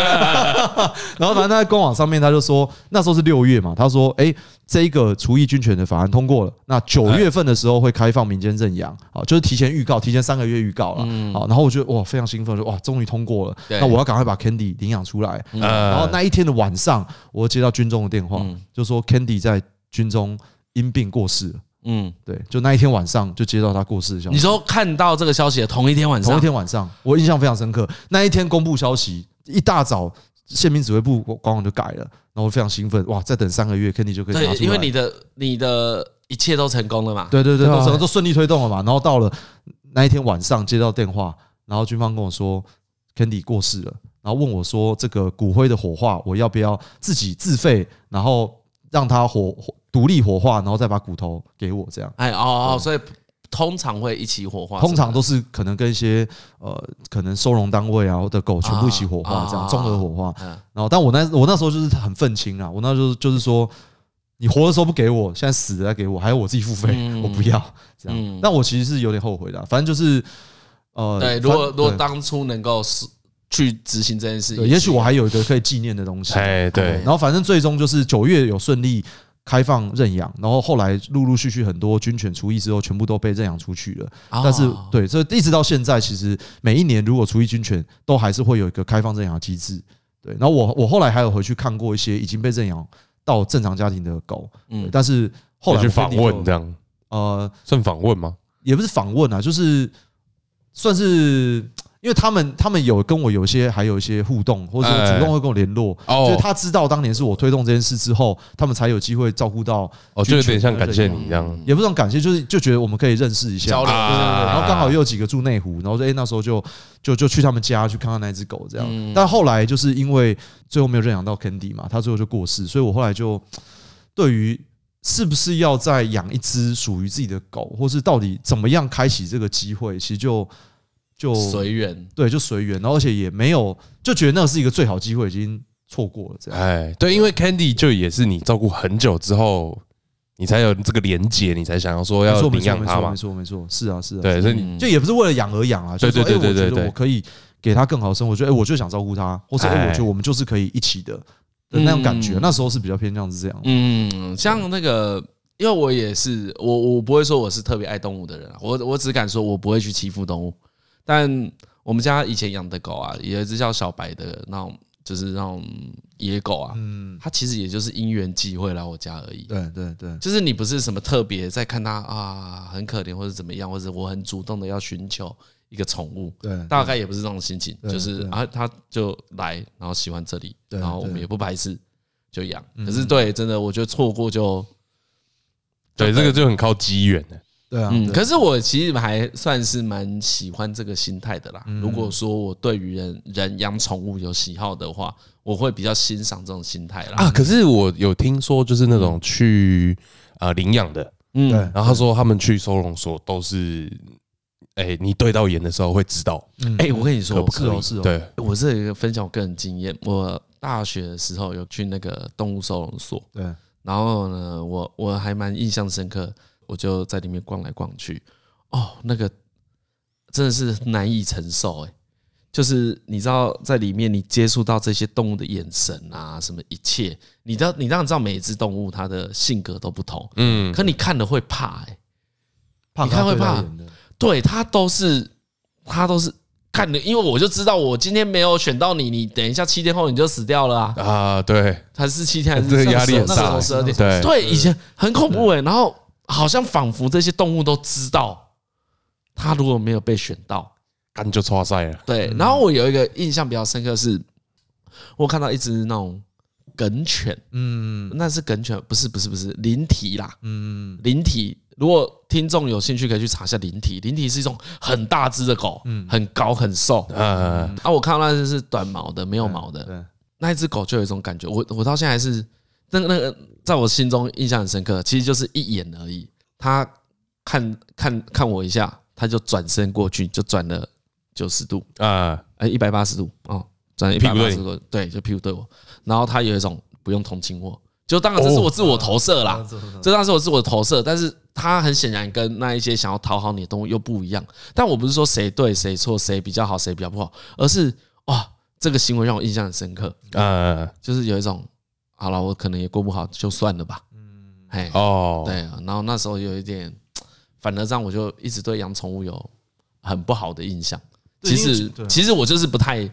然后反正他在官网上面，他就说那时候是六月嘛，他说，哎。这个除役军犬的法案通过了，那九月份的时候会开放民间认养，啊，就是提前预告，提前三个月预告了，好，然后我觉得哇，非常兴奋，说哇，终于通过了，那我要赶快把 Candy 领养出来，然后那一天的晚上，我接到军中的电话，就说 Candy 在军中因病过世了，嗯，对，就那一天晚上就接到他过世的消息。你说看到这个消息的同一天晚上，同一天晚上，我印象非常深刻，那一天公布消息，一大早。宪兵指挥部官网就改了，然后我非常兴奋，哇！再等三个月，肯定就可以拿出来。对，因为你的你的一切都成功了嘛。对对对，都成功，都顺利推动了嘛。然后到了那一天晚上接到电话，然后军方跟我说，Candy 过世了，然后问我说，这个骨灰的火化，我要不要自己自费，然后让他火独立火化，然后再把骨头给我这样。哎哦哦，所以。通常会一起火化，通常都是可能跟一些呃，可能收容单位啊或者狗全部一起火化，这样综合火化。然后，但我那我那时候就是很愤青啊，我那时候就是说，你活的时候不给我，现在死了再给我，还要我自己付费，我不要这样。但我其实是有点后悔的，反正就是呃，对，如果如果当初能够是去执行这件事，也许我还有一个可以纪念的东西。哎，对。然后反正最终就是九月有顺利。开放认养，然后后来陆陆续续很多军犬除役之后，全部都被认养出去了。但是对，这一直到现在，其实每一年如果除役军犬，都还是会有一个开放认养机制。对，然后我我后来还有回去看过一些已经被认养到正常家庭的狗，嗯，但是后来去访问这样，呃，算访问吗？也不是访问啊，就是算是。因为他们他们有跟我有些还有一些互动，或者主动会跟我联络，就是他知道当年是我推动这件事之后，他们才有机会照顾到。哦，就有点像感谢你一样，也不是种感谢，就是就觉得我们可以认识一下，交流。对对对。然后刚好又有几个住内湖，然后说哎那时候就就就去他们家去看看那只狗这样。但后来就是因为最后没有认养到 Candy 嘛，他最后就过世，所以我后来就对于是不是要再养一只属于自己的狗，或是到底怎么样开启这个机会，其实就。就随缘，对，就随缘，然后而且也没有就觉得那是一个最好机会，已经错过了这样。哎，对，因为 Candy 就也是你照顾很久之后，你才有这个连结，你才想要说要领养它嘛。没错，没错，是啊，是啊。对，所以你就也不是为了养而养啊，就是说，哎，我觉得我可以给他更好的生活，我觉得，哎，我就想照顾他，或者，哎，我觉得我们就是可以一起的的那种感觉。那时候是比较偏向是这样。嗯，像那个，因为我也是，我我不会说我是特别爱动物的人，我我只敢说我不会去欺负动物。但我们家以前养的狗啊，有一只叫小白的那种，就是那种野狗啊，嗯，它其实也就是因缘际会来我家而已。对对对，就是你不是什么特别在看它啊，很可怜或者怎么样，或者我很主动的要寻求一个宠物，对，大概也不是这种心情，就是啊，它就来，然后喜欢这里，然后我们也不排斥就养。可是对，真的我觉得错过就，对，这个就很靠机缘的。对啊，嗯，可是我其实还算是蛮喜欢这个心态的啦。如果说我对于人人养宠物有喜好的话，我会比较欣赏这种心态啦。啊，可是我有听说，就是那种去呃领养的，嗯，然后他说他们去收容所都是，哎，你对到眼的时候会知道。哎，我跟你说，可不可以？是哦，对，我这一个分享我个人经验，我大学的时候有去那个动物收容所，对，然后呢，我我还蛮印象深刻。我就在里面逛来逛去，哦，那个真的是难以承受哎，就是你知道在里面你接触到这些动物的眼神啊，什么一切，你知道你当然知道每一只动物它的性格都不同，嗯，可你看了会怕哎，你看会怕，对，它都是它都是看的，因为我就知道我今天没有选到你，你等一下七天后你就死掉了啊，啊，对，还是七天还是 压力很大，十二点，对。对，以前很恐怖哎，然后。好像仿佛这些动物都知道，他如果没有被选到，干就挫赛了。对，然后我有一个印象比较深刻是，我看到一只那种梗犬，嗯，那是梗犬，不是不是不是灵缇啦，嗯，灵缇。如果听众有兴趣，可以去查一下灵缇。灵缇是一种很大只的狗，嗯，很高很瘦，嗯，啊，我看到那只是短毛的，没有毛的，那一只狗就有一种感觉，我我到现在还是。那个那个，在我心中印象很深刻，其实就是一眼而已。他看看看我一下，他就转身过去，就转了九十度啊，哎，一百八十度哦，转一百八十度，对，就屁股对我。然后他有一种不用同情我，就当然这是我自我投射啦，这当然是我自我投射。但是他很显然跟那一些想要讨好你的动物又不一样。但我不是说谁对谁错，谁比较好，谁比较不好，而是哇，这个行为让我印象很深刻。呃，就是有一种。好了，我可能也过不好，就算了吧。嗯，哎，哦，对啊，然后那时候有一点，反而让，我就一直对养宠物有很不好的印象。其实，其实我就是不太，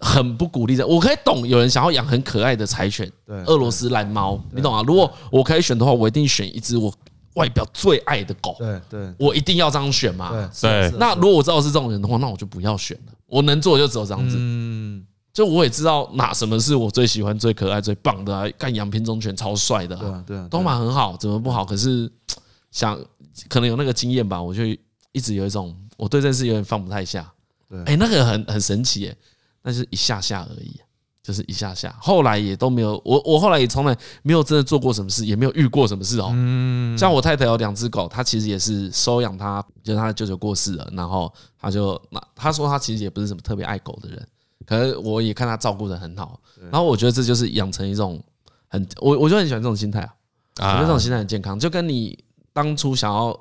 很不鼓励的。我可以懂有人想要养很可爱的柴犬，对，俄罗斯蓝猫，你懂啊？如果我可以选的话，我一定选一只我外表最爱的狗。对对，我一定要这样选嘛。对，那如果我知道是这种人的话，那我就不要选了。我能做的就只有这样子。嗯。就我也知道哪什么是我最喜欢、最可爱、最棒的啊！干养品种犬超帅的，对啊，对啊，东马很好，怎么不好？可是 想可能有那个经验吧，我就一直有一种我对这件事有点放不太下。对，哎，那个很很神奇哎，那是一下下而已，就是一下下，后来也都没有，我我后来也从来没有真的做过什么事，也没有遇过什么事哦。嗯，像我太太有两只狗，她其实也是收养它，就是她的舅舅过世了，然后她就那她说她其实也不是什么特别爱狗的人。可是我也看他照顾的很好，然后我觉得这就是养成一种很我我就很喜欢这种心态啊，我觉得这种心态很健康，就跟你当初想要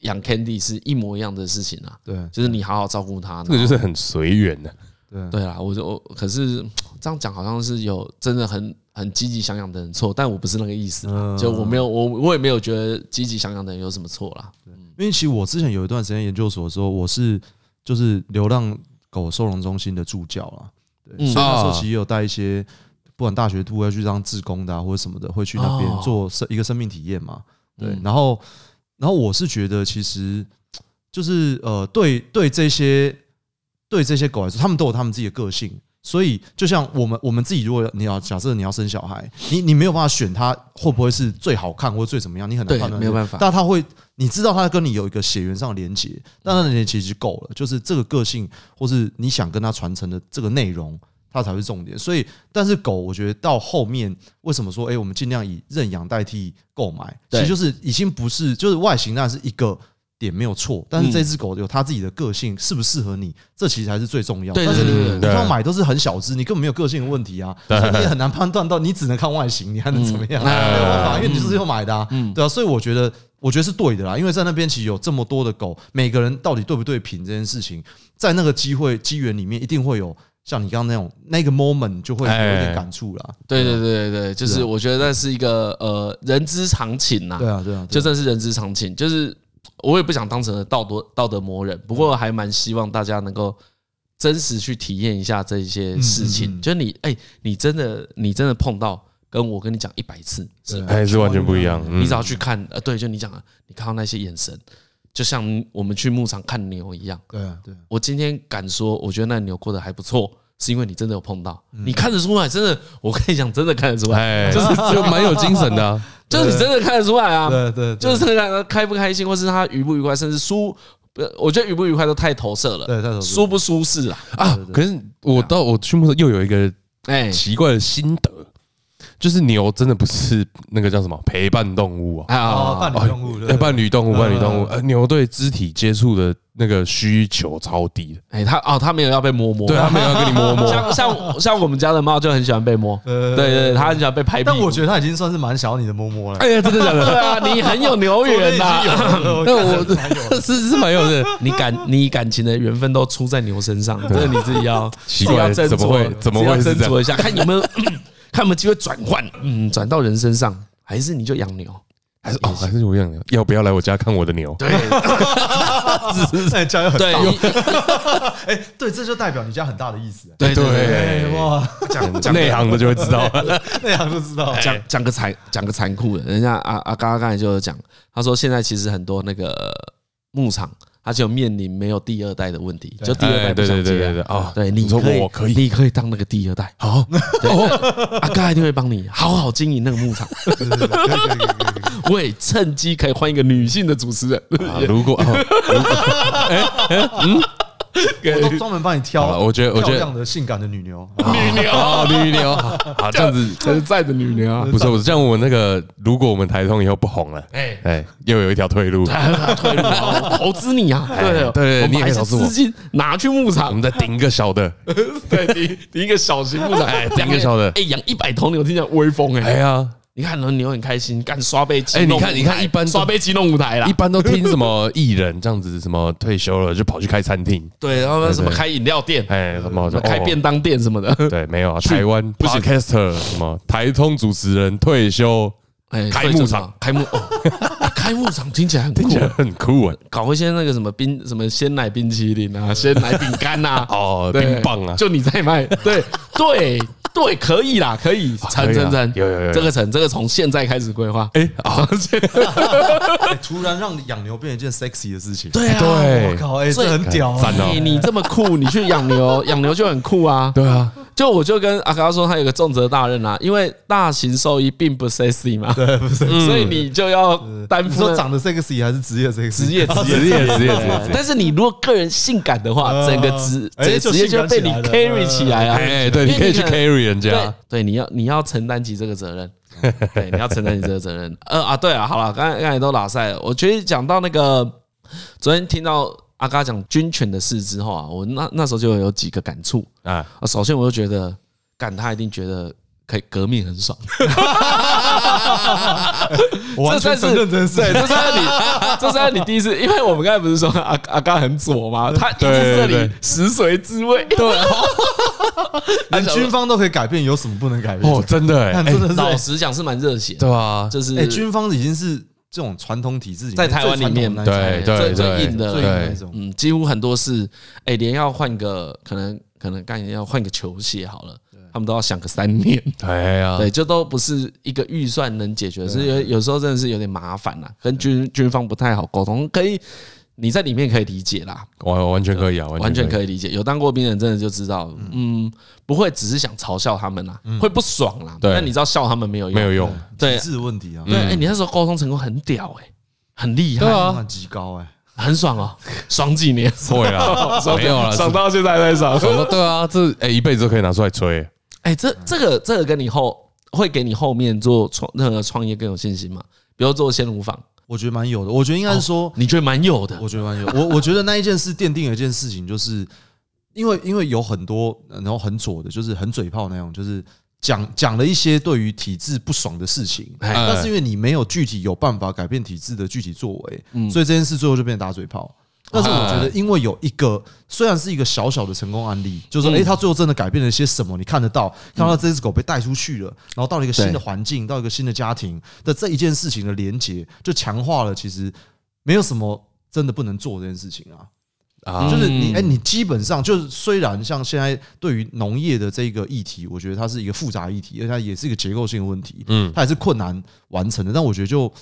养 Candy 是一模一样的事情啊。对，就是你好好照顾他，这个就是很随缘的。对对啊，我就我可是这样讲好像是有真的很很积极想养的人错，但我不是那个意思，就我没有我我也没有觉得积极想养的人有什么错啦。因为其实我之前有一段时间研究所的时候，我是就是流浪狗收容中心的助教啦，对，所以那时候其实有带一些不管大学部要去当志工的或者什么的，会去那边做生一个生命体验嘛，对，然后然后我是觉得其实就是呃对对这些。对这些狗来说，他们都有他们自己的个性，所以就像我们我们自己，如果你要假设你要生小孩，你你没有办法选他会不会是最好看或者最怎么样，你很难判断，没有办法。但他会，你知道他跟你有一个血缘上的连接，但那连接其实就够了，就是这个个性或是你想跟他传承的这个内容，它才是重点。所以，但是狗，我觉得到后面为什么说，哎，我们尽量以认养代替购买，其实就是已经不是，就是外形那是一个。也没有错，但是这只狗有它自己的个性，适不适合你，这其实才是最重要的。但是你你要买都是很小只，你根本没有个性的问题啊，所以你也很难判断到，你只能看外形，你还能怎么样？没有办法，因为你就是要买的啊，对啊。所以我觉得，我觉得是对的啦，因为在那边其实有这么多的狗，每个人到底对不对品这件事情，在那个机会机缘里面，一定会有像你刚刚那种那个 moment 就会有点感触啦。对对对对对，就是我觉得那是一个呃人之常情呐。对啊对啊，就这是人之常情，就是。我也不想当成道德道德魔人，不过还蛮希望大家能够真实去体验一下这些事情。就你哎，你真的你真的碰到，跟我跟你讲一百次是还是完全不一样。你只要去看，呃，对，就你讲的，你看到那些眼神，就像我们去牧场看牛一样。对啊，对。我今天敢说，我觉得那牛过得还不错。是因为你真的有碰到，你看得出来，真的，我跟你讲，真的看得出来，就是就蛮有精神的，就是你真的看得出来啊，对对，就是看他开不开心，或是他愉不愉快，甚至舒，我觉得愉不愉快都太投射了，对，太投射，舒不舒适啊？啊，可是我到我去木头又有一个哎。奇怪的心得。就是牛真的不是那个叫什么陪伴动物啊？啊，伴侣动物，对，伴侣动物，伴侣动物。呃，牛对肢体接触的那个需求超低的。哎，它哦，它没有要被摸摸，对，它没有要跟你摸摸。像像像我们家的猫就很喜欢被摸，对对，它很喜欢被拍屁股。但我觉得它已经算是蛮想要你的摸摸了。哎呀，真的假的？对啊，你很有牛缘呐。那我是是蛮有的。你感你感情的缘分都出在牛身上，这是你自己要奇怪，怎么会怎么会是这样？一下，看有没有。看有没有机会转换，嗯，转到人身上，还是你就养牛，还是哦，还是我养牛？要不要来我家看我的牛？对，在家很大。哎，对，这就代表你家很大的意思。对对哇，讲讲内行的就会知道，内行就知道。讲讲个残讲个残酷的，人家阿阿刚刚刚才就有讲，他说现在其实很多那个牧场。他就面临没有第二代的问题，就第二代不想接啊。对，你可以，可以，你可以当那个第二代。好，阿盖一定会帮你好好经营那个牧场。我也趁机可以换一个女性的主持人。如果，哎，嗯。我都专门帮你挑，我觉得，我觉得。这样的性感的女牛，女牛。啊，女牛，好，这样子实在的女牛啊，不是，我是这样，我那个，如果我们台通以后不红了，哎。哎，又有一条退路，退路，投资你啊，对对，你也可以投资我，资金拿去牧场，我们再顶一个小的，对，顶顶一个小型牧场，哎，顶一个小的，哎，养一百头牛，听起来威风哎，哎呀。你看，牛很开心，干刷杯机。哎，你看，你看，一般刷杯机弄舞台啦，一般都听什么艺人这样子，什么退休了就跑去开餐厅，对，然后什么开饮料店，哎，什么开便当店什么的，对，没有啊，台湾不是 Podcaster 什么台通主持人退休，哎，开幕场，开牧，开幕场听起来很酷，很酷啊，搞一些那个什么冰，什么鲜奶冰淇淋啊，鲜奶饼干呐，哦，冰棒啊，就你在卖，对对。对，可以啦，可以成成成，有有有，这个成，这个从现在开始规划。哎，啊，突然让养牛变成一件 sexy 的事情。对啊，我靠，哎，这很屌啊！你你这么酷，你去养牛，养牛就很酷啊。对啊，就我就跟阿刚说，他有个重责大任啊，因为大型兽医并不 sexy 嘛，对，不是，所以你就要担负。说长得 sexy 还是职业 sexy？职业 职业职业职业。但是你如果个人性感的话，整个职这个职业就被你 carry 起来啊。哎，对，你可以去 carry。人家对，你要你要承担起这个责任，对，你要承担起这个责任。呃啊，对啊，好了，刚才刚才都拉赛了。我觉得讲到那个，昨天听到阿嘎讲军犬的事之后啊，我那那时候就有几个感触啊。首先，我就觉得，干他一定觉得。可以革命很爽。我完全承认这是对，这是你，这是你第一次，因为我们刚才不是说阿阿刚很左吗？他一定这里食髓知味。对，连军方都可以改变，有什么不能改变？哦，真的，哎，真的是，老实讲是蛮热血，对啊，就是哎，军方已经是这种传统体制，在台湾里面，对对最最硬的那种，嗯，几乎很多是，哎，连要换个可能可能干要换个球鞋好了。他们都要想个三年，对啊，对，就都不是一个预算能解决，是有有时候真的是有点麻烦呐，跟军军方不太好沟通。可以你在里面可以理解啦，完完全可以啊，完全可以。理解。有当过兵的人真的就知道，嗯，不会只是想嘲笑他们啦，会不爽啦。但你知道笑他们没有用，没有用，对，体制问题啊。对，哎，你那时候沟通成功很屌哎，很厉害，很极高哎，很爽哦，爽几年，会啊，没有了，爽到现在还在爽，爽到对啊，这哎一辈子都可以拿出来吹。哎，这这个这个跟你后会给你后面做创任何创业更有信心吗？比如做鲜乳坊，我觉得蛮有的。我觉得应该是说，你觉得蛮有的。我觉得蛮有。我我觉得那一件事奠定了一件事情，就是因为因为有很多然后很左的，就是很嘴炮那种，就是讲讲了一些对于体制不爽的事情，但是因为你没有具体有办法改变体制的具体作为，所以这件事最后就变成打嘴炮。但是我觉得，因为有一个虽然是一个小小的成功案例，就是说，哎，他最后真的改变了些什么？你看得到，看到这只狗被带出去了，然后到了一个新的环境，到一个新的家庭的这一件事情的连接，就强化了其实没有什么真的不能做这件事情啊。啊，就是你，哎，你基本上就是虽然像现在对于农业的这个议题，我觉得它是一个复杂议题，而且它也是一个结构性的问题，嗯，它也是困难完成的。但我觉得就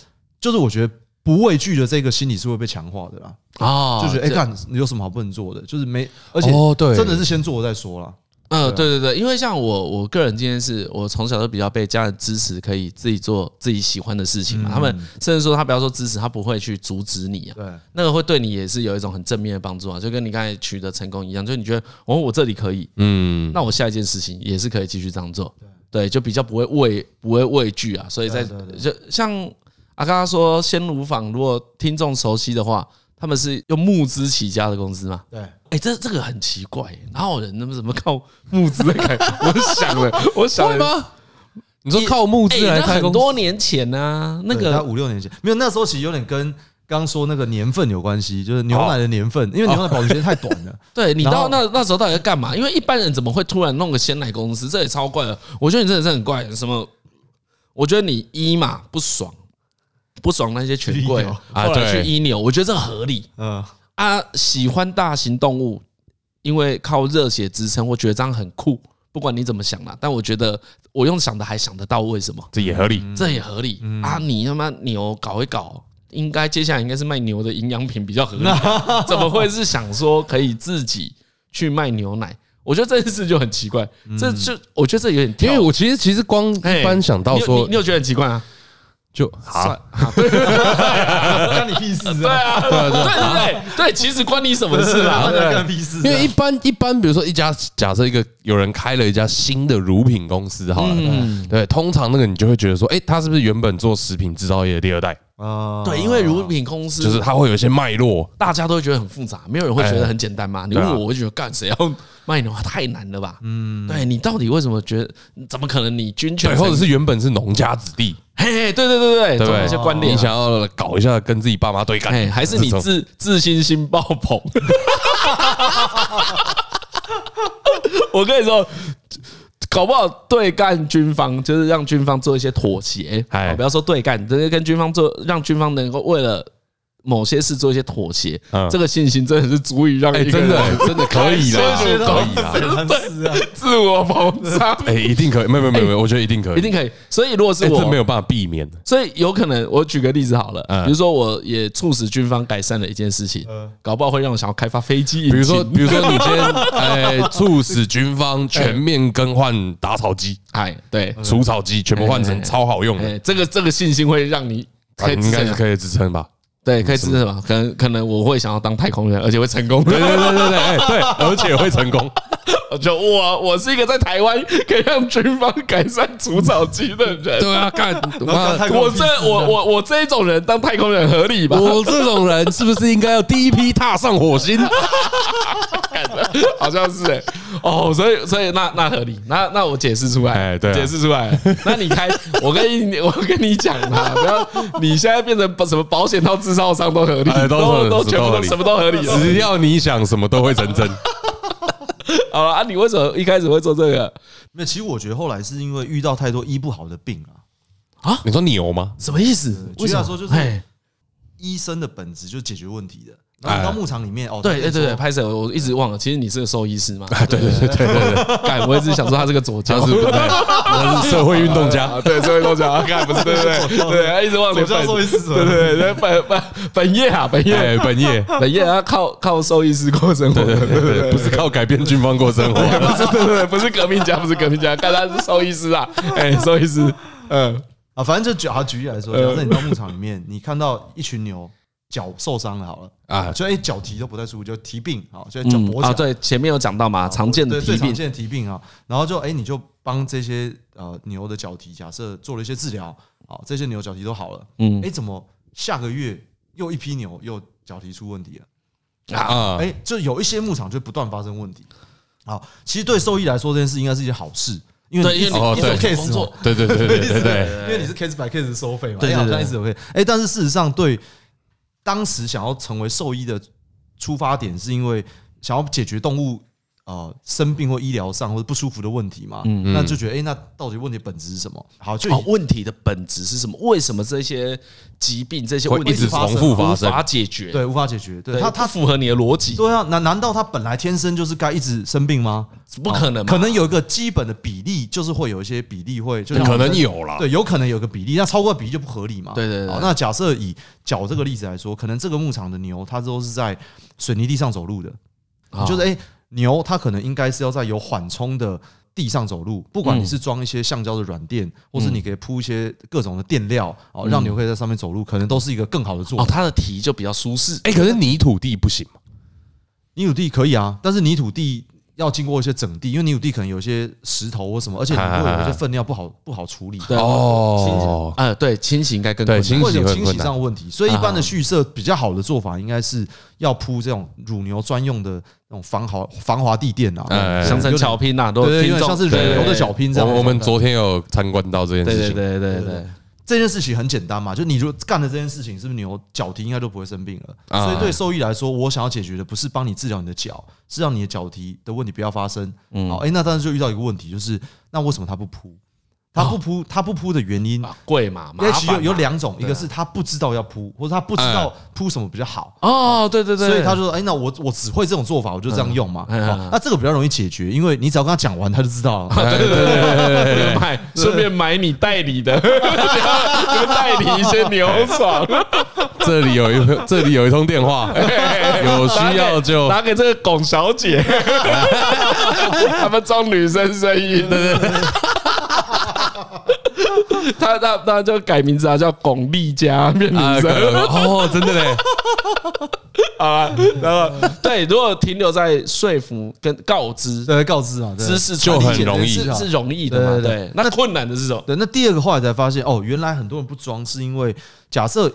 就是我觉得。不畏惧的这个心理是会被强化的啦，啊，就是哎，看你有什么好不能做的，就是没，而且真的是先做了再说啦。嗯，对对对，因为像我，我个人今天是我从小都比较被家人支持，可以自己做自己喜欢的事情嘛。他们甚至说他不要说支持，他不会去阻止你啊。对，那个会对你也是有一种很正面的帮助啊，就跟你刚才取得成功一样，就是你觉得哦，我这里可以，嗯，那我下一件事情也是可以继续这样做。对，就比较不会畏不会畏惧啊，所以在就像。啊，刚刚说鲜乳坊，如果听众熟悉的话，他们是用募资起家的公司嘛？对，哎，这这个很奇怪，哪有人那么怎么靠募资来开？我想了，我想了吗？你说靠募资来开？很多年前呢，那个五六年前没有，那时候其实有点跟刚刚说那个年份有关系，就是牛奶的年份，因为牛奶保存时间太短了。对，你到那那时候到底在干嘛？因为一般人怎么会突然弄个鲜奶公司？这也超怪的。我觉得你真的是很怪，什么？我觉得你一嘛不爽。不爽那些权贵，后来去医牛，我觉得这合理。嗯啊，喜欢大型动物，因为靠热血支撑，我觉得这样很酷。不管你怎么想啦，但我觉得我用想的还想得到为什么？这也合理，这也合理啊！你他妈牛搞一搞，应该接下来应该是卖牛的营养品比较合理，怎么会是想说可以自己去卖牛奶？我觉得这件事就很奇怪。这就我觉得这有点，因为我其实其实光一般想到说，你有觉得很奇怪啊？就好，关你屁事！对啊，对对对对，其实关你什么事啦？关屁事！因为一般一般，比如说一家假设一个有人开了一家新的乳品公司，好了，对，通常那个你就会觉得说，哎，他是不是原本做食品制造业的第二代？啊，对，因为乳品公司就是它会有一些脉络，大家都会觉得很复杂，没有人会觉得很简单嘛。你问我，我会觉得干谁要卖的话太难了吧？嗯，对你到底为什么觉得？怎么可能你军犬？或者是原本是农家子弟？嘿，对对对对对，那些观念，你想要搞一下跟自己爸妈对干，还是你自自信心爆棚？我跟你说，搞不好对干军方，就是让军方做一些妥协。哎，不要说对干，直接跟军方做，让军方能够为了。某些事做一些妥协，这个信心真的是足以让你真的真的可以的，可以的，自我膨胀，哎，一定可以，没有没有没有，我觉得一定可以，一定可以。所以如果是我，没有办法避免。所以有可能，我举个例子好了，比如说我也促使军方改善了一件事情，搞不好会让我想要开发飞机。比如说，比如说你先哎，促使军方全面更换打草机，哎，对，除草机全部换成超好用的，这个这个信心会让你应该是可以支撑吧。对，可以支持吧？可能可能我会想要当太空人，而且会成功。对对对对对，对，而且会成功。我 就我我是一个在台湾可以让军方改善除草机的人。对啊，干我这我我我这一种人当太空人合理吧？我这种人是不是应该要第一批踏上火星？好像是哎，哦，所以所以那那合理，那那我解释出来，哎，对，解释出来。那你开，我跟你我跟你讲啊，不要你现在变成什么保险套制造商都合理，都都全部都什么都合理，只要你想，什么都会成真。好了啊，你为什么一开始会做这个？没有，其实我觉得后来是因为遇到太多医不好的病啊。啊，你说牛吗？什么意思？举例来说，就是医生的本质就是解决问题的。然后到牧场里面哦，对对对对，拍摄我一直忘了，其实你是个兽医师嘛？对对对对对，干，我一直想说他是个左家，是不是？我是社会运动家，对社会运动家，干不是对对对，对，一直忘了左胶兽医师，对对对，本本本业啊，本业。本业。本业，他靠靠兽医师过生活，对对对，不是靠改变军方过生活，不是对对，不是革命家，不是革命家，看他是兽医师啊，哎，兽医师，嗯。啊，反正就举啊举例来说，假设你到牧场里面，你看到一群牛。脚受伤了，好了。啊，所以脚蹄都不太舒服，就蹄病啊，就脚跛脚啊。对，前面有讲到嘛，常见的最常见的蹄病啊，然后就哎你就帮这些呃牛的脚蹄，假设做了一些治疗，好，这些牛脚蹄都好了，嗯，哎怎么下个月又一批牛又脚蹄出问题了？啊？哎，就有一些牧场就不断发生问题。好，其实对兽医来说这件事应该是一件好事，因为一直一直有 case 做，对对对对对对，因为你是 case by case 收费嘛，对，好像一直有 case，哎，但是事实上对。当时想要成为兽医的出发点，是因为想要解决动物呃生病或医疗上或者不舒服的问题嘛？嗯，那就觉得，哎，那到底问题本质是什么？好，就问题的本质是什么？为什么这些疾病这些问题一直重复发生，无法解决？对，无法解决。对，它它符合你的逻辑。对啊，难难道它本来天生就是该一直生病吗？不可能，可能有一个基本的比例，就是会有一些比例会，就可能有了。对，有可能有个比例，那超过比例就不合理嘛？对对对。那假设以脚这个例子来说，可能这个牧场的牛它都是在水泥地上走路的，就是哎，牛它可能应该是要在有缓冲的地上走路，不管你是装一些橡胶的软垫，或是你可以铺一些各种的垫料，哦，让牛可以在上面走路，可能都是一个更好的做法。哦，它的蹄就比较舒适。哎，可是泥土地不行吗？泥土地可以啊，但是泥土地。要经过一些整地，因为泥土地可能有一些石头或什么，而且你会有一些粪尿不好不好处理。对。哦，呃，对，清洗应该更对，清洗清洗上的问题。所以一般的畜舍比较好的做法，应该是要铺这种乳牛专用的那种防滑防滑地垫啊，像是小拼呐，都对对，像是乳牛的小拼这样。我们昨天有参观到这件事情，对。对对对。这件事情很简单嘛，就你如果干了这件事情，是不是牛脚蹄应该都不会生病了？所以对兽医来说，我想要解决的不是帮你治疗你的脚，是让你的脚蹄的问题不要发生。好，哎，那当时就遇到一个问题，就是那为什么他不铺？他不铺，他不铺的原因贵嘛？因为其实有有两种，一个是他不知道要铺，或者他不知道铺什么比较好。哦，对对对，所以他就说：“哎，那我我只会这种做法，我就这样用嘛。”那这个比较容易解决，因为你只要跟他讲完，他就知道了。对对对，买顺便买你代理的，代理一些牛床。这里有一这里有一通电话，有需要就打给这个龚小姐，他们装女生声音。他他他就改名字啊，叫巩俐家变女生哦，真的嘞。好了，然后对，如果停留在说服跟告知，对，告知啊，知识就很容易，是是容易的嘛？对，那困难的是什么？对，那第二个后来才发现，哦，原来很多人不装，是因为假设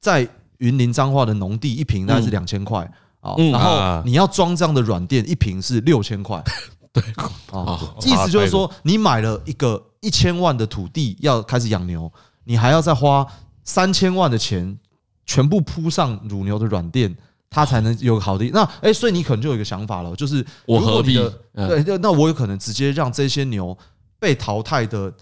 在云林彰化的农地，一坪大概是两千块啊，然后你要装这样的软垫，一坪是六千块。对。啊，意思就是说，你买了一个一千万的土地要开始养牛，你还要再花三千万的钱，全部铺上乳牛的软垫，它才能有好的。那哎，所以你可能就有一个想法了，就是我何必？对，那我有可能直接让这些牛被淘汰的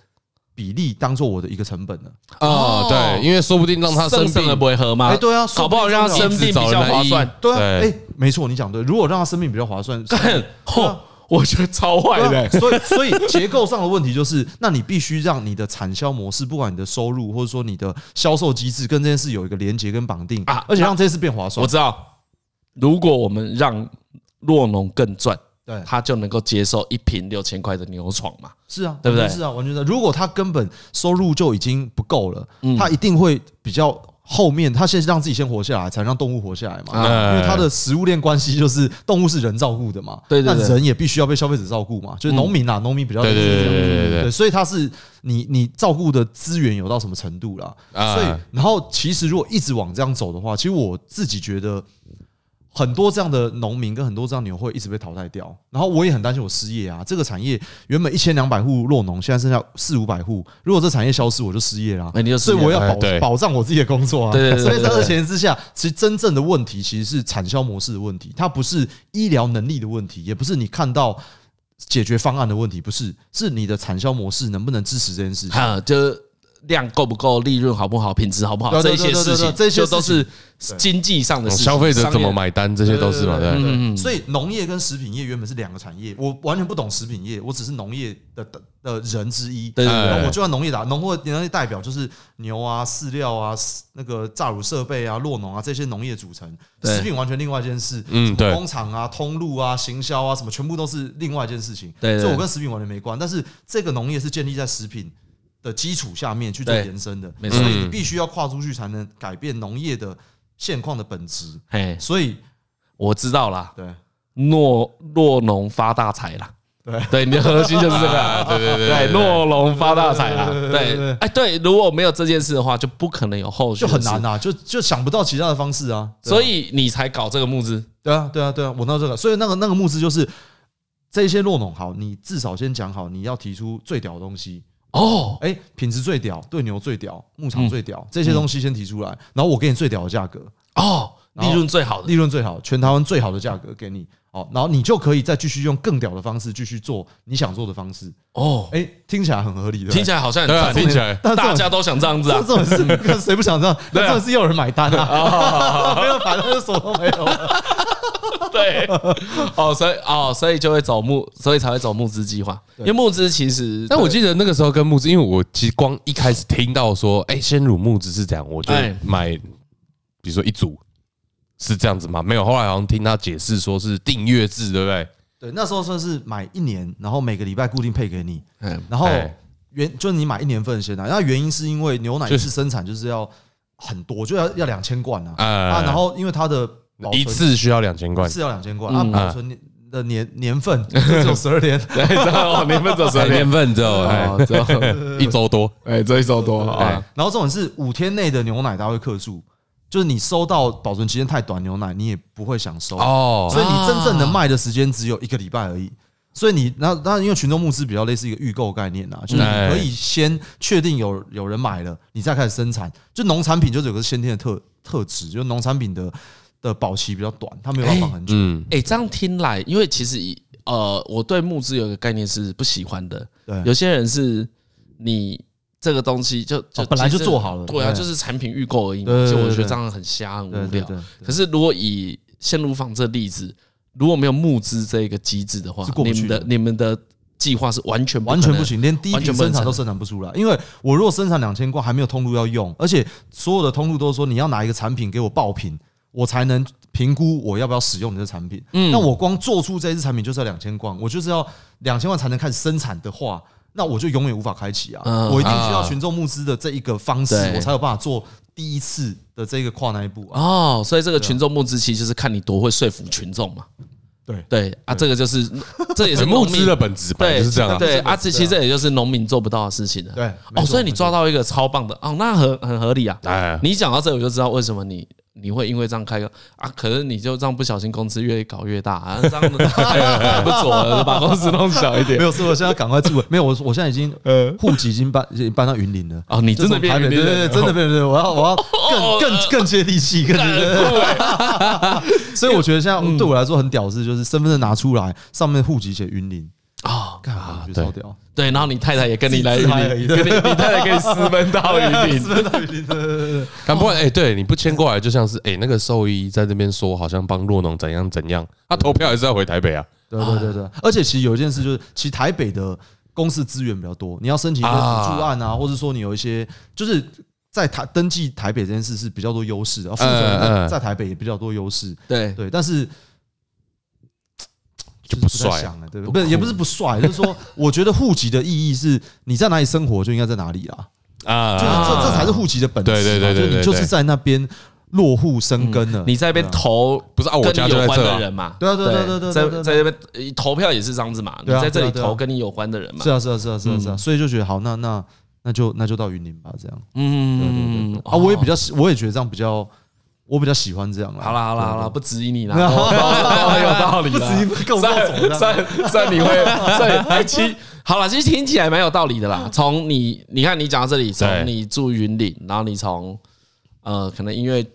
比例当做我的一个成本了。啊，对，因为说不定让它生病了不会喝吗？哎，对啊，搞不好让它生病比较划算。对啊，哎，没错，你讲对。如果让它生病比较划算，嚯！我觉得超坏的，所以所以结构上的问题就是，那你必须让你的产销模式，不管你的收入或者说你的销售机制，跟这件事有一个连接跟绑定啊，而且让这件事变划算。我知道，如果我们让洛农更赚，对，他就能够接受一瓶六千块的牛床嘛？是啊，对不对？是啊，完全是。如果他根本收入就已经不够了，他一定会比较后面他先让自己先活下来，才让动物活下来嘛。因为它的食物链关系就是动物是人照顾的嘛，对对，那人也必须要被消费者照顾嘛。就是农民啊，农民比较对对对对，所以他是你你照顾的资源有到什么程度啦？所以然后其实如果一直往这样走的话，其实我自己觉得。很多这样的农民跟很多这样牛会一直被淘汰掉，然后我也很担心我失业啊。这个产业原本一千两百户落农，现在剩下四五百户。如果这产业消失，我就失业了。所以我要保保障我自己的工作啊。所以在这前提之下，其实真正的问题其实是产销模式的问题，它不是医疗能力的问题，也不是你看到解决方案的问题，不是，是你的产销模式能不能支持这件事情。量够不够，利润好不好，品质好不好，这些事情，这些都是经济上的事情。消费者怎么买单，这些都是嘛，对。所以农业跟食品业原本是两个产业，我完全不懂食品业，我只是农业的的的人之一。对对对，我就按农业打农或农业代表，就是牛啊、饲料啊、那个榨乳设备啊、落农啊这些农业组成。食品完全另外一件事，嗯，对，工厂啊、通路啊、行销啊什么，全部都是另外一件事情。对，所以我跟食品完全没关。但是这个农业是建立在食品的基础下面去做延伸的，所以你必须要跨出去才能改变农业的现况的本质。嘿，所以我知道啦，对，诺诺农发大财了，对。对，你的核心就是这个，对对对，诺农发大财了，对，哎对，如果没有这件事的话，就不可能有后续，就很难呐，就就想不到其他的方式啊，所以你才搞这个募资，对啊对啊对啊，我弄这个，所以那个那个募资就是这些酪农好，你至少先讲好你要提出最屌的东西。哦，哎，品质最屌，对牛最屌，牧场最屌，这些东西先提出来，然后我给你最屌的价格。哦，利润最好的，利润最好，全台湾最好的价格给你。哦，然后你就可以再继续用更屌的方式继续做你想做的方式。哦，哎，听起来很合理的，听起来好像很听起来，大家都想这样子啊，这种事 谁不想这样？这种事又有人买单啊？没有，反正就什么都没有。对，哦，所以哦，所以就会走募，所以才会走募资计划。因为募资其实，但我记得那个时候跟募资，因为我其实光一开始听到说，哎，先乳募资是这样，我就买，比如说一组是这样子吗，没有。后来好像听他解释说是订阅制，对不对？对，那时候算是买一年，然后每个礼拜固定配给你，然后原就是你买一年份的鲜奶，那原因是因为牛奶一次生产就是要很多，就要要两千罐啊。啊，然后因为它的。一次需要两千罐，一次要两千罐。啊，保存的年年份 只有十二天，对，年份只有十二天，年份只有只有。一周多，哎，这一周多啊。然后这种是五天内的牛奶，它会克数，就是你收到保存期间太短牛奶，你也不会想收哦。所以你真正能卖的时间只有一个礼拜而已。所以你那那因为群众募资比较类似一个预购概念啊，就是你可以先确定有有人买了，你再开始生产。就农产品就是有个先天的特特质，就是农产品的。的保期比较短，它没有办法放很久。哎，这样听来，因为其实呃，我对募资有个概念是不喜欢的。对，有些人是你这个东西就就本来就做好了，对啊，就是产品预购而已。就我觉得这样很瞎很无聊。可是如果以鲜乳坊这例子，如果没有募资这个机制的话，你们的你们的计划是完全完全不行，连第一批生产都生产不出来。因为我如果生产两千罐，还没有通路要用，而且所有的通路都说你要拿一个产品给我爆品。我才能评估我要不要使用你的产品。嗯，那我光做出这一支产品就是要两千罐，我就是要两千万才能开始生产的话，那我就永远无法开启啊！我一定需要群众募资的这一个方式，我才有办法做第一次的这个跨那一步啊！哦，所以这个群众募资其实就是看你多会说服群众嘛。对对啊，这个就是这也是 募资的本质，对，是这样。对啊，这其实这也就是农民做不到的事情了。对哦，所以你抓到一个超棒的哦，那很很合理啊！哎，你讲到这，我就知道为什么你。你会因为这样开个啊？可是你就这样不小心公司越搞越大啊？这样子 不错了，把公司弄小一点。没有，是我现在赶快住。没有，我我现在已经 呃户籍已经搬已经搬到云林了。哦，你真的变？对对对，真的变对。我要我要更更更接地气，更接地气。所以我觉得现在对我来说很屌丝，就是身份证拿出来，上面户籍写云林。啊，干嘛？超屌！对，然后你太太也跟你来云林，跟你你太太可以私奔到云林，私奔到云林。对对对。但不过，哎，对，你不迁过来，就像是哎，那个兽医在这边说，好像帮洛农怎样怎样，他投票还是要回台北啊。对对对对。而且其实有一件事就是，其实台北的公司资源比较多，你要申请一个补助案啊，或者说你有一些，就是在台登记台北这件事是比较多优势的，负责人在台北也比较多优势。对对，但是。就不帅，对不对？不是，也不是不帅，就是说，我觉得户籍的意义是你在哪里生活就应该在哪里啊。啊，就是这这才是户籍的本质。对对对对，就你就是在那边落户生根了。你在那边投不是啊？我家就关的人嘛？对啊对对对对，在在那边投票也是这样子嘛？你在这里投跟你有关的人嘛？是啊是啊是啊是啊是啊，所以就觉得好，那那那就那就到云林吧，这样。嗯对对对啊，我也比较我也觉得这样比较。我比较喜欢这样。好啦好啦好 啦，不质疑你了，很有道理。不质疑，算 算算你会算还其好了，其实听起来蛮有道理的啦。从你你看你讲到这里，从你住云岭，然后你从呃可能因为。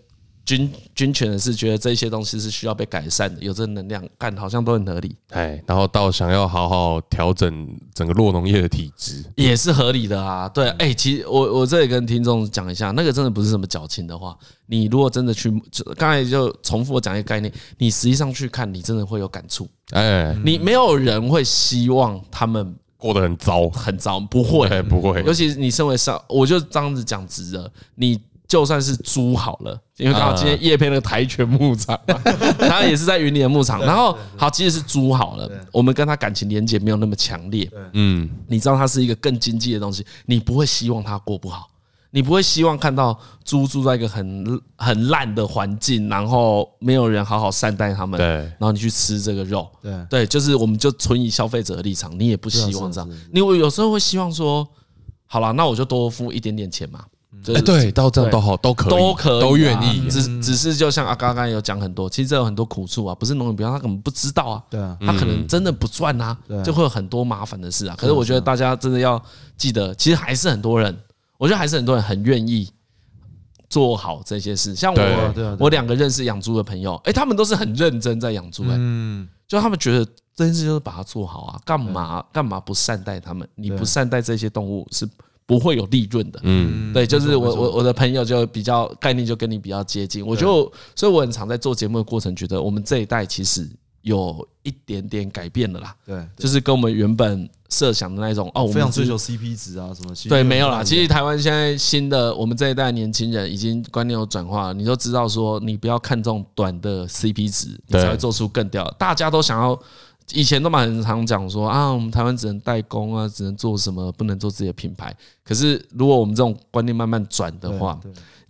军军犬的是觉得这些东西是需要被改善的，有这能量干好像都很合理。哎，然后到想要好好调整整个酪农业的体质，也是合理的啊。对，哎，其实我我这里跟听众讲一下，那个真的不是什么矫情的话。你如果真的去，刚才就重复我讲一个概念，你实际上去看，你真的会有感触。哎，你没有人会希望他们过得很糟，很糟，不会，不会。尤其你身为上，我就这样子讲直了，你。就算是猪好了，因为刚好今天叶配那个台泉牧场，他也是在云林的牧场。然后好，即使是猪好了，我们跟他感情连接没有那么强烈。嗯，你知道它是一个更经济的东西，你不会希望它过不好，你不会希望看到猪住在一个很很烂的环境，然后没有人好好善待他们。对，然后你去吃这个肉。对，对，就是我们就存以消费者的立场，你也不希望这样。你我有时候会希望说，好了，那我就多付一点点钱嘛。哎，对，到这样都好，都可以，都可以，都愿意。只只是就像阿刚刚有讲很多，其实这有很多苦处啊，不是农民不要，他根本不知道啊。对啊，他可能真的不赚啊，就会有很多麻烦的事啊。可是我觉得大家真的要记得，其实还是很多人，我觉得还是很多人很愿意做好这些事。像我，我两个认识养猪的朋友，哎，他们都是很认真在养猪，哎，就他们觉得这件事就是把它做好啊，干嘛干嘛不善待他们？你不善待这些动物是。不会有利润的，嗯，对，就是我我我的朋友就比较概念就跟你比较接近，我就所以我很常在做节目的过程，觉得我们这一代其实有一点点改变了啦，对，就是跟我们原本设想的那种哦，我们非常追求 CP 值啊什么，对，没有啦，其实台湾现在新的我们这一代年轻人已经观念有转化，你都知道说你不要看重短的 CP 值，你才会做出更屌，大家都想要。以前都蛮很常讲说啊，我们台湾只能代工啊，只能做什么，不能做自己的品牌。可是如果我们这种观念慢慢转的话，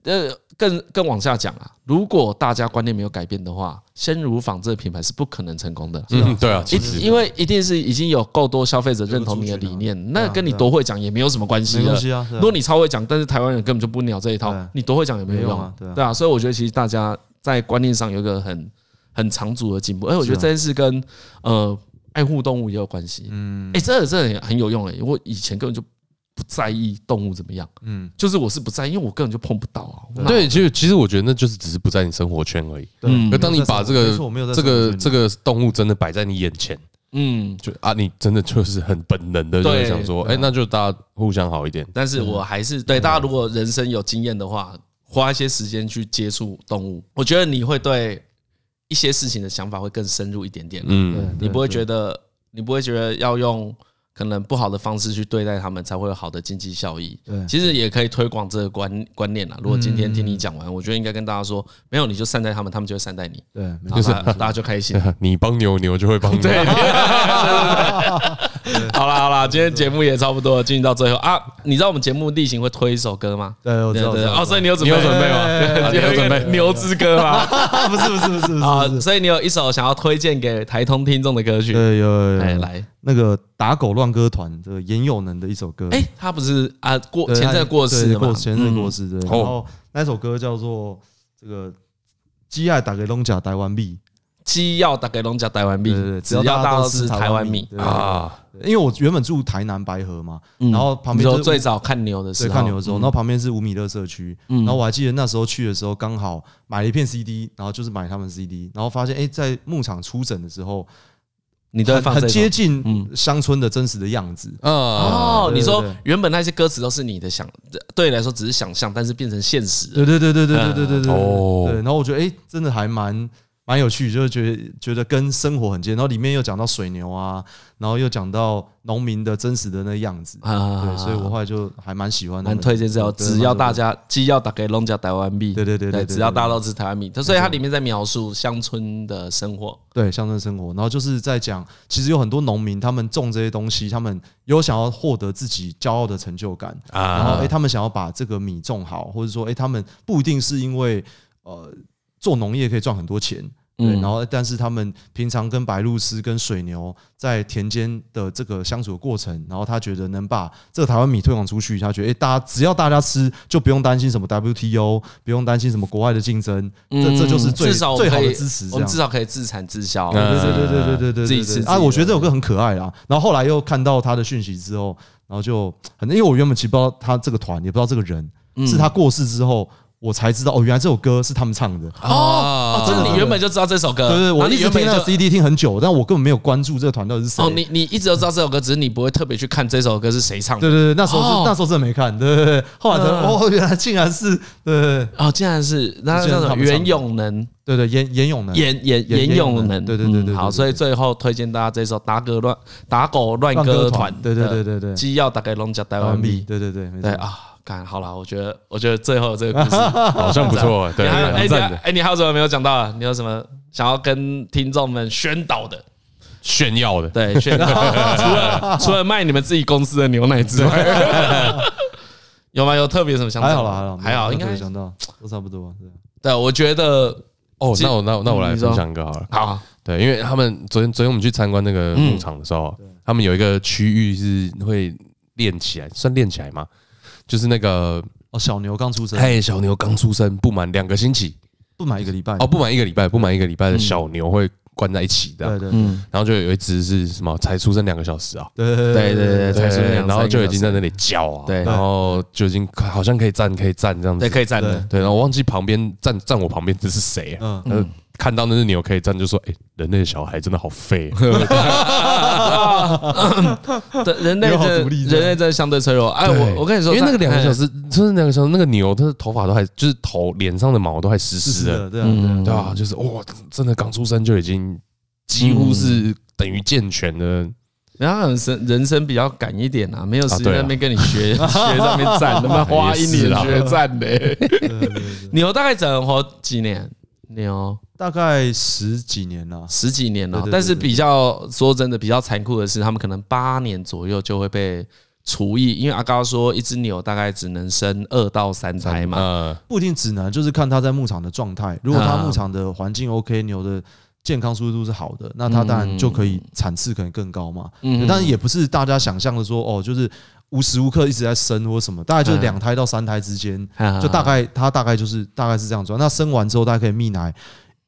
呃，更更往下讲啊，如果大家观念没有改变的话，鲜乳坊这个品牌是不可能成功的。嗯，对啊，因因为一定是已经有够多消费者认同你的理念，那跟你多会讲也没有什么关系的。如果你超会讲，但是台湾人根本就不鸟这一套，你多会讲也没有用啊。对啊，所以我觉得其实大家在观念上有一个很。很长足的进步，哎，我觉得这件事跟呃爱护动物也有关系。嗯，哎，这个真的很有用哎，我以前根本就不在意动物怎么样，嗯，就是我是不在意，因为我根本就碰不到啊。对，其实其实我觉得那就是只是不在你生活圈而已。嗯，而当你把这个这个这个动物真的摆在你眼前，嗯，就啊，你真的就是很本能的就想说，哎，那就大家互相好一点。但是我还是对大家，如果人生有经验的话，花一些时间去接触动物，我觉得你会对。一些事情的想法会更深入一点点，嗯，你不会觉得，你不会觉得要用。可能不好的方式去对待他们，才会有好的经济效益。对，其实也可以推广这个观观念啦。如果今天听你讲完，我觉得应该跟大家说，没有你就善待他们，他们就会善待你。对，就是大家就开心。你帮牛，牛就会帮 你。对，好啦好啦，今天节目也差不多进行到最后啊。你知道我们节目例行会推一首歌吗？对，我知道。哦，所以你有准备？你有准备吗？你有准备牛之歌吗？不是不是不是啊，所以你有一首想要推荐给台通听众的歌曲？对，有。来来。那个打狗乱歌团，这个严有能的一首歌。哎，他不是啊过前阵过世过前阵过世对。然后那首歌叫做这个“鸡爱打给龙甲台湾米”，鸡要打给龙甲台湾米，只要大家都吃台湾米啊。因为我原本住台南白河嘛，然后旁边就最早看牛的时候，看牛的时候，然后旁边是五米勒社区，然后我还记得那时候去的时候，刚好买了一片 CD，然后就是买他们 CD，然后发现哎，在牧场出诊的时候。你都很接近乡村的真实的样子哦。你说原本那些歌词都是你的想，对你来说只是想象，但是变成现实。对对对对对对对对对。哦。对，然后我觉得哎，真的还蛮蛮有趣，就是觉得觉得跟生活很近，然后里面又讲到水牛啊，然后又讲到农民的真实的那样子。啊，对，所以我后来就还蛮喜欢的，蛮推荐这只要大家既要打给龙家台湾币，对对对对，只要大家都吃台湾米，所以它里面在描述乡村的生活，对乡村生活，然后就是在讲，其实有很多农民他们种这些东西，他们有想要获得自己骄傲的成就感啊，然后哎，他们想要把这个米种好，或者说哎，他们不一定是因为呃。做农业可以赚很多钱，对，然后但是他们平常跟白鹭鸶、跟水牛在田间的这个相处的过程，然后他觉得能把这个台湾米推广出去，他觉得哎，大家只要大家吃，就不用担心什么 WTO，不用担心什么国外的竞争，这这就是最最好的支持。我们至少可以自产自销，对对对对对对对，自己吃啊！我觉得这首歌很可爱啦。然后后来又看到他的讯息之后，然后就很，因为我原本其实不知道他这个团，也不知道这个人，是他过世之后。我才知道哦，原来这首歌是他们唱的。哦，就是你原本就知道这首歌，对对，我一直听那个 CD 听很久，但我根本没有关注这个团到底是谁。哦，你你一直都知道这首歌，只是你不会特别去看这首歌是谁唱的。对对对，那时候是那时候真的没看，对对对。后来哦，原来竟然是对哦，竟然是那叫什么袁咏能，对对严严咏能，严严严咏能，对对对对。好，所以最后推荐大家这首打狗乱打狗乱歌团，对对对对对，鸡要打给龙家台湾币，对对对对啊。看好了，我觉得，我觉得最后这个故事 好像不错。对，哎，哎，你还有什么没有讲到啊？你有什么想要跟听众们宣导的、炫耀的？对，炫耀。除了除了卖你们自己公司的牛奶之外，有吗？有特别什么想法？还好了，还好，还好，应该想到都差不多。对，对，我觉得哦，那我那我那我来分享一个好了。好，对，因为他们昨天昨天我们去参观那个牧场的时候，他们有一个区域是会练起来，算练起来吗？就是那个哦，小牛刚出生，嘿，小牛刚出生，不满两个星期，不满一个礼拜，哦，不满一个礼拜，不满一个礼拜的小牛会关在一起的，对对，然后就有一只是什么，才出生两个小时啊，对对对对对，然后就已经在那里叫啊，对，然后就已经好像可以站，可以站这样子，对，可以站的，对，然后我忘记旁边站站我旁边这是谁啊？嗯。看到那只牛可以站，就说：“哎，人类的小孩真的好废。”对，人类的人类真的相对脆弱。哎，我我跟你说，因为那个两个小时，真的两个小时，那个牛它的头发都还，就是头脸上的毛都还湿湿的，对啊，对啊，就是哇，真的刚出生就已经几乎是等于健全的。然后人生人生比较赶一点啊，没有时间在那边跟你学 学在那边站，他妈花一年学站的。牛大概只能活几年？牛大概十几年了，十几年了。但是比较说真的，比较残酷的是，他们可能八年左右就会被除役，因为阿高说，一只牛大概只能生二到三胎嘛。不一定只能，就是看它在牧场的状态。如果它牧场的环境 OK，牛的健康舒适度是好的，那它当然就可以产次可能更高嘛。嗯但是也不是大家想象的说，哦，就是。无时无刻一直在生或什么，大概就是两胎到三胎之间，就大概它大概就是大概是这样子。那生完之后，大概可以泌奶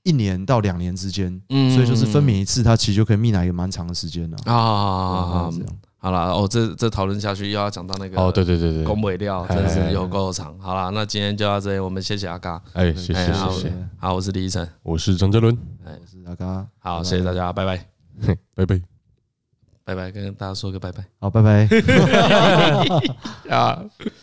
一年到两年之间，所以就是分娩一次，它其实就可以泌奶一个蛮长的时间了。啊，这样。好了哦，这这讨论下去又要讲到那个哦，对对对对，公尾料真的是有够长。好了，那今天就到这里，我们谢谢阿嘎，哎，谢谢谢谢，好，我是李医生，我是张哲伦，哎，我是阿嘎，好，谢谢大家，拜拜，拜拜。拜拜，跟大家说个拜拜。好，拜拜。啊。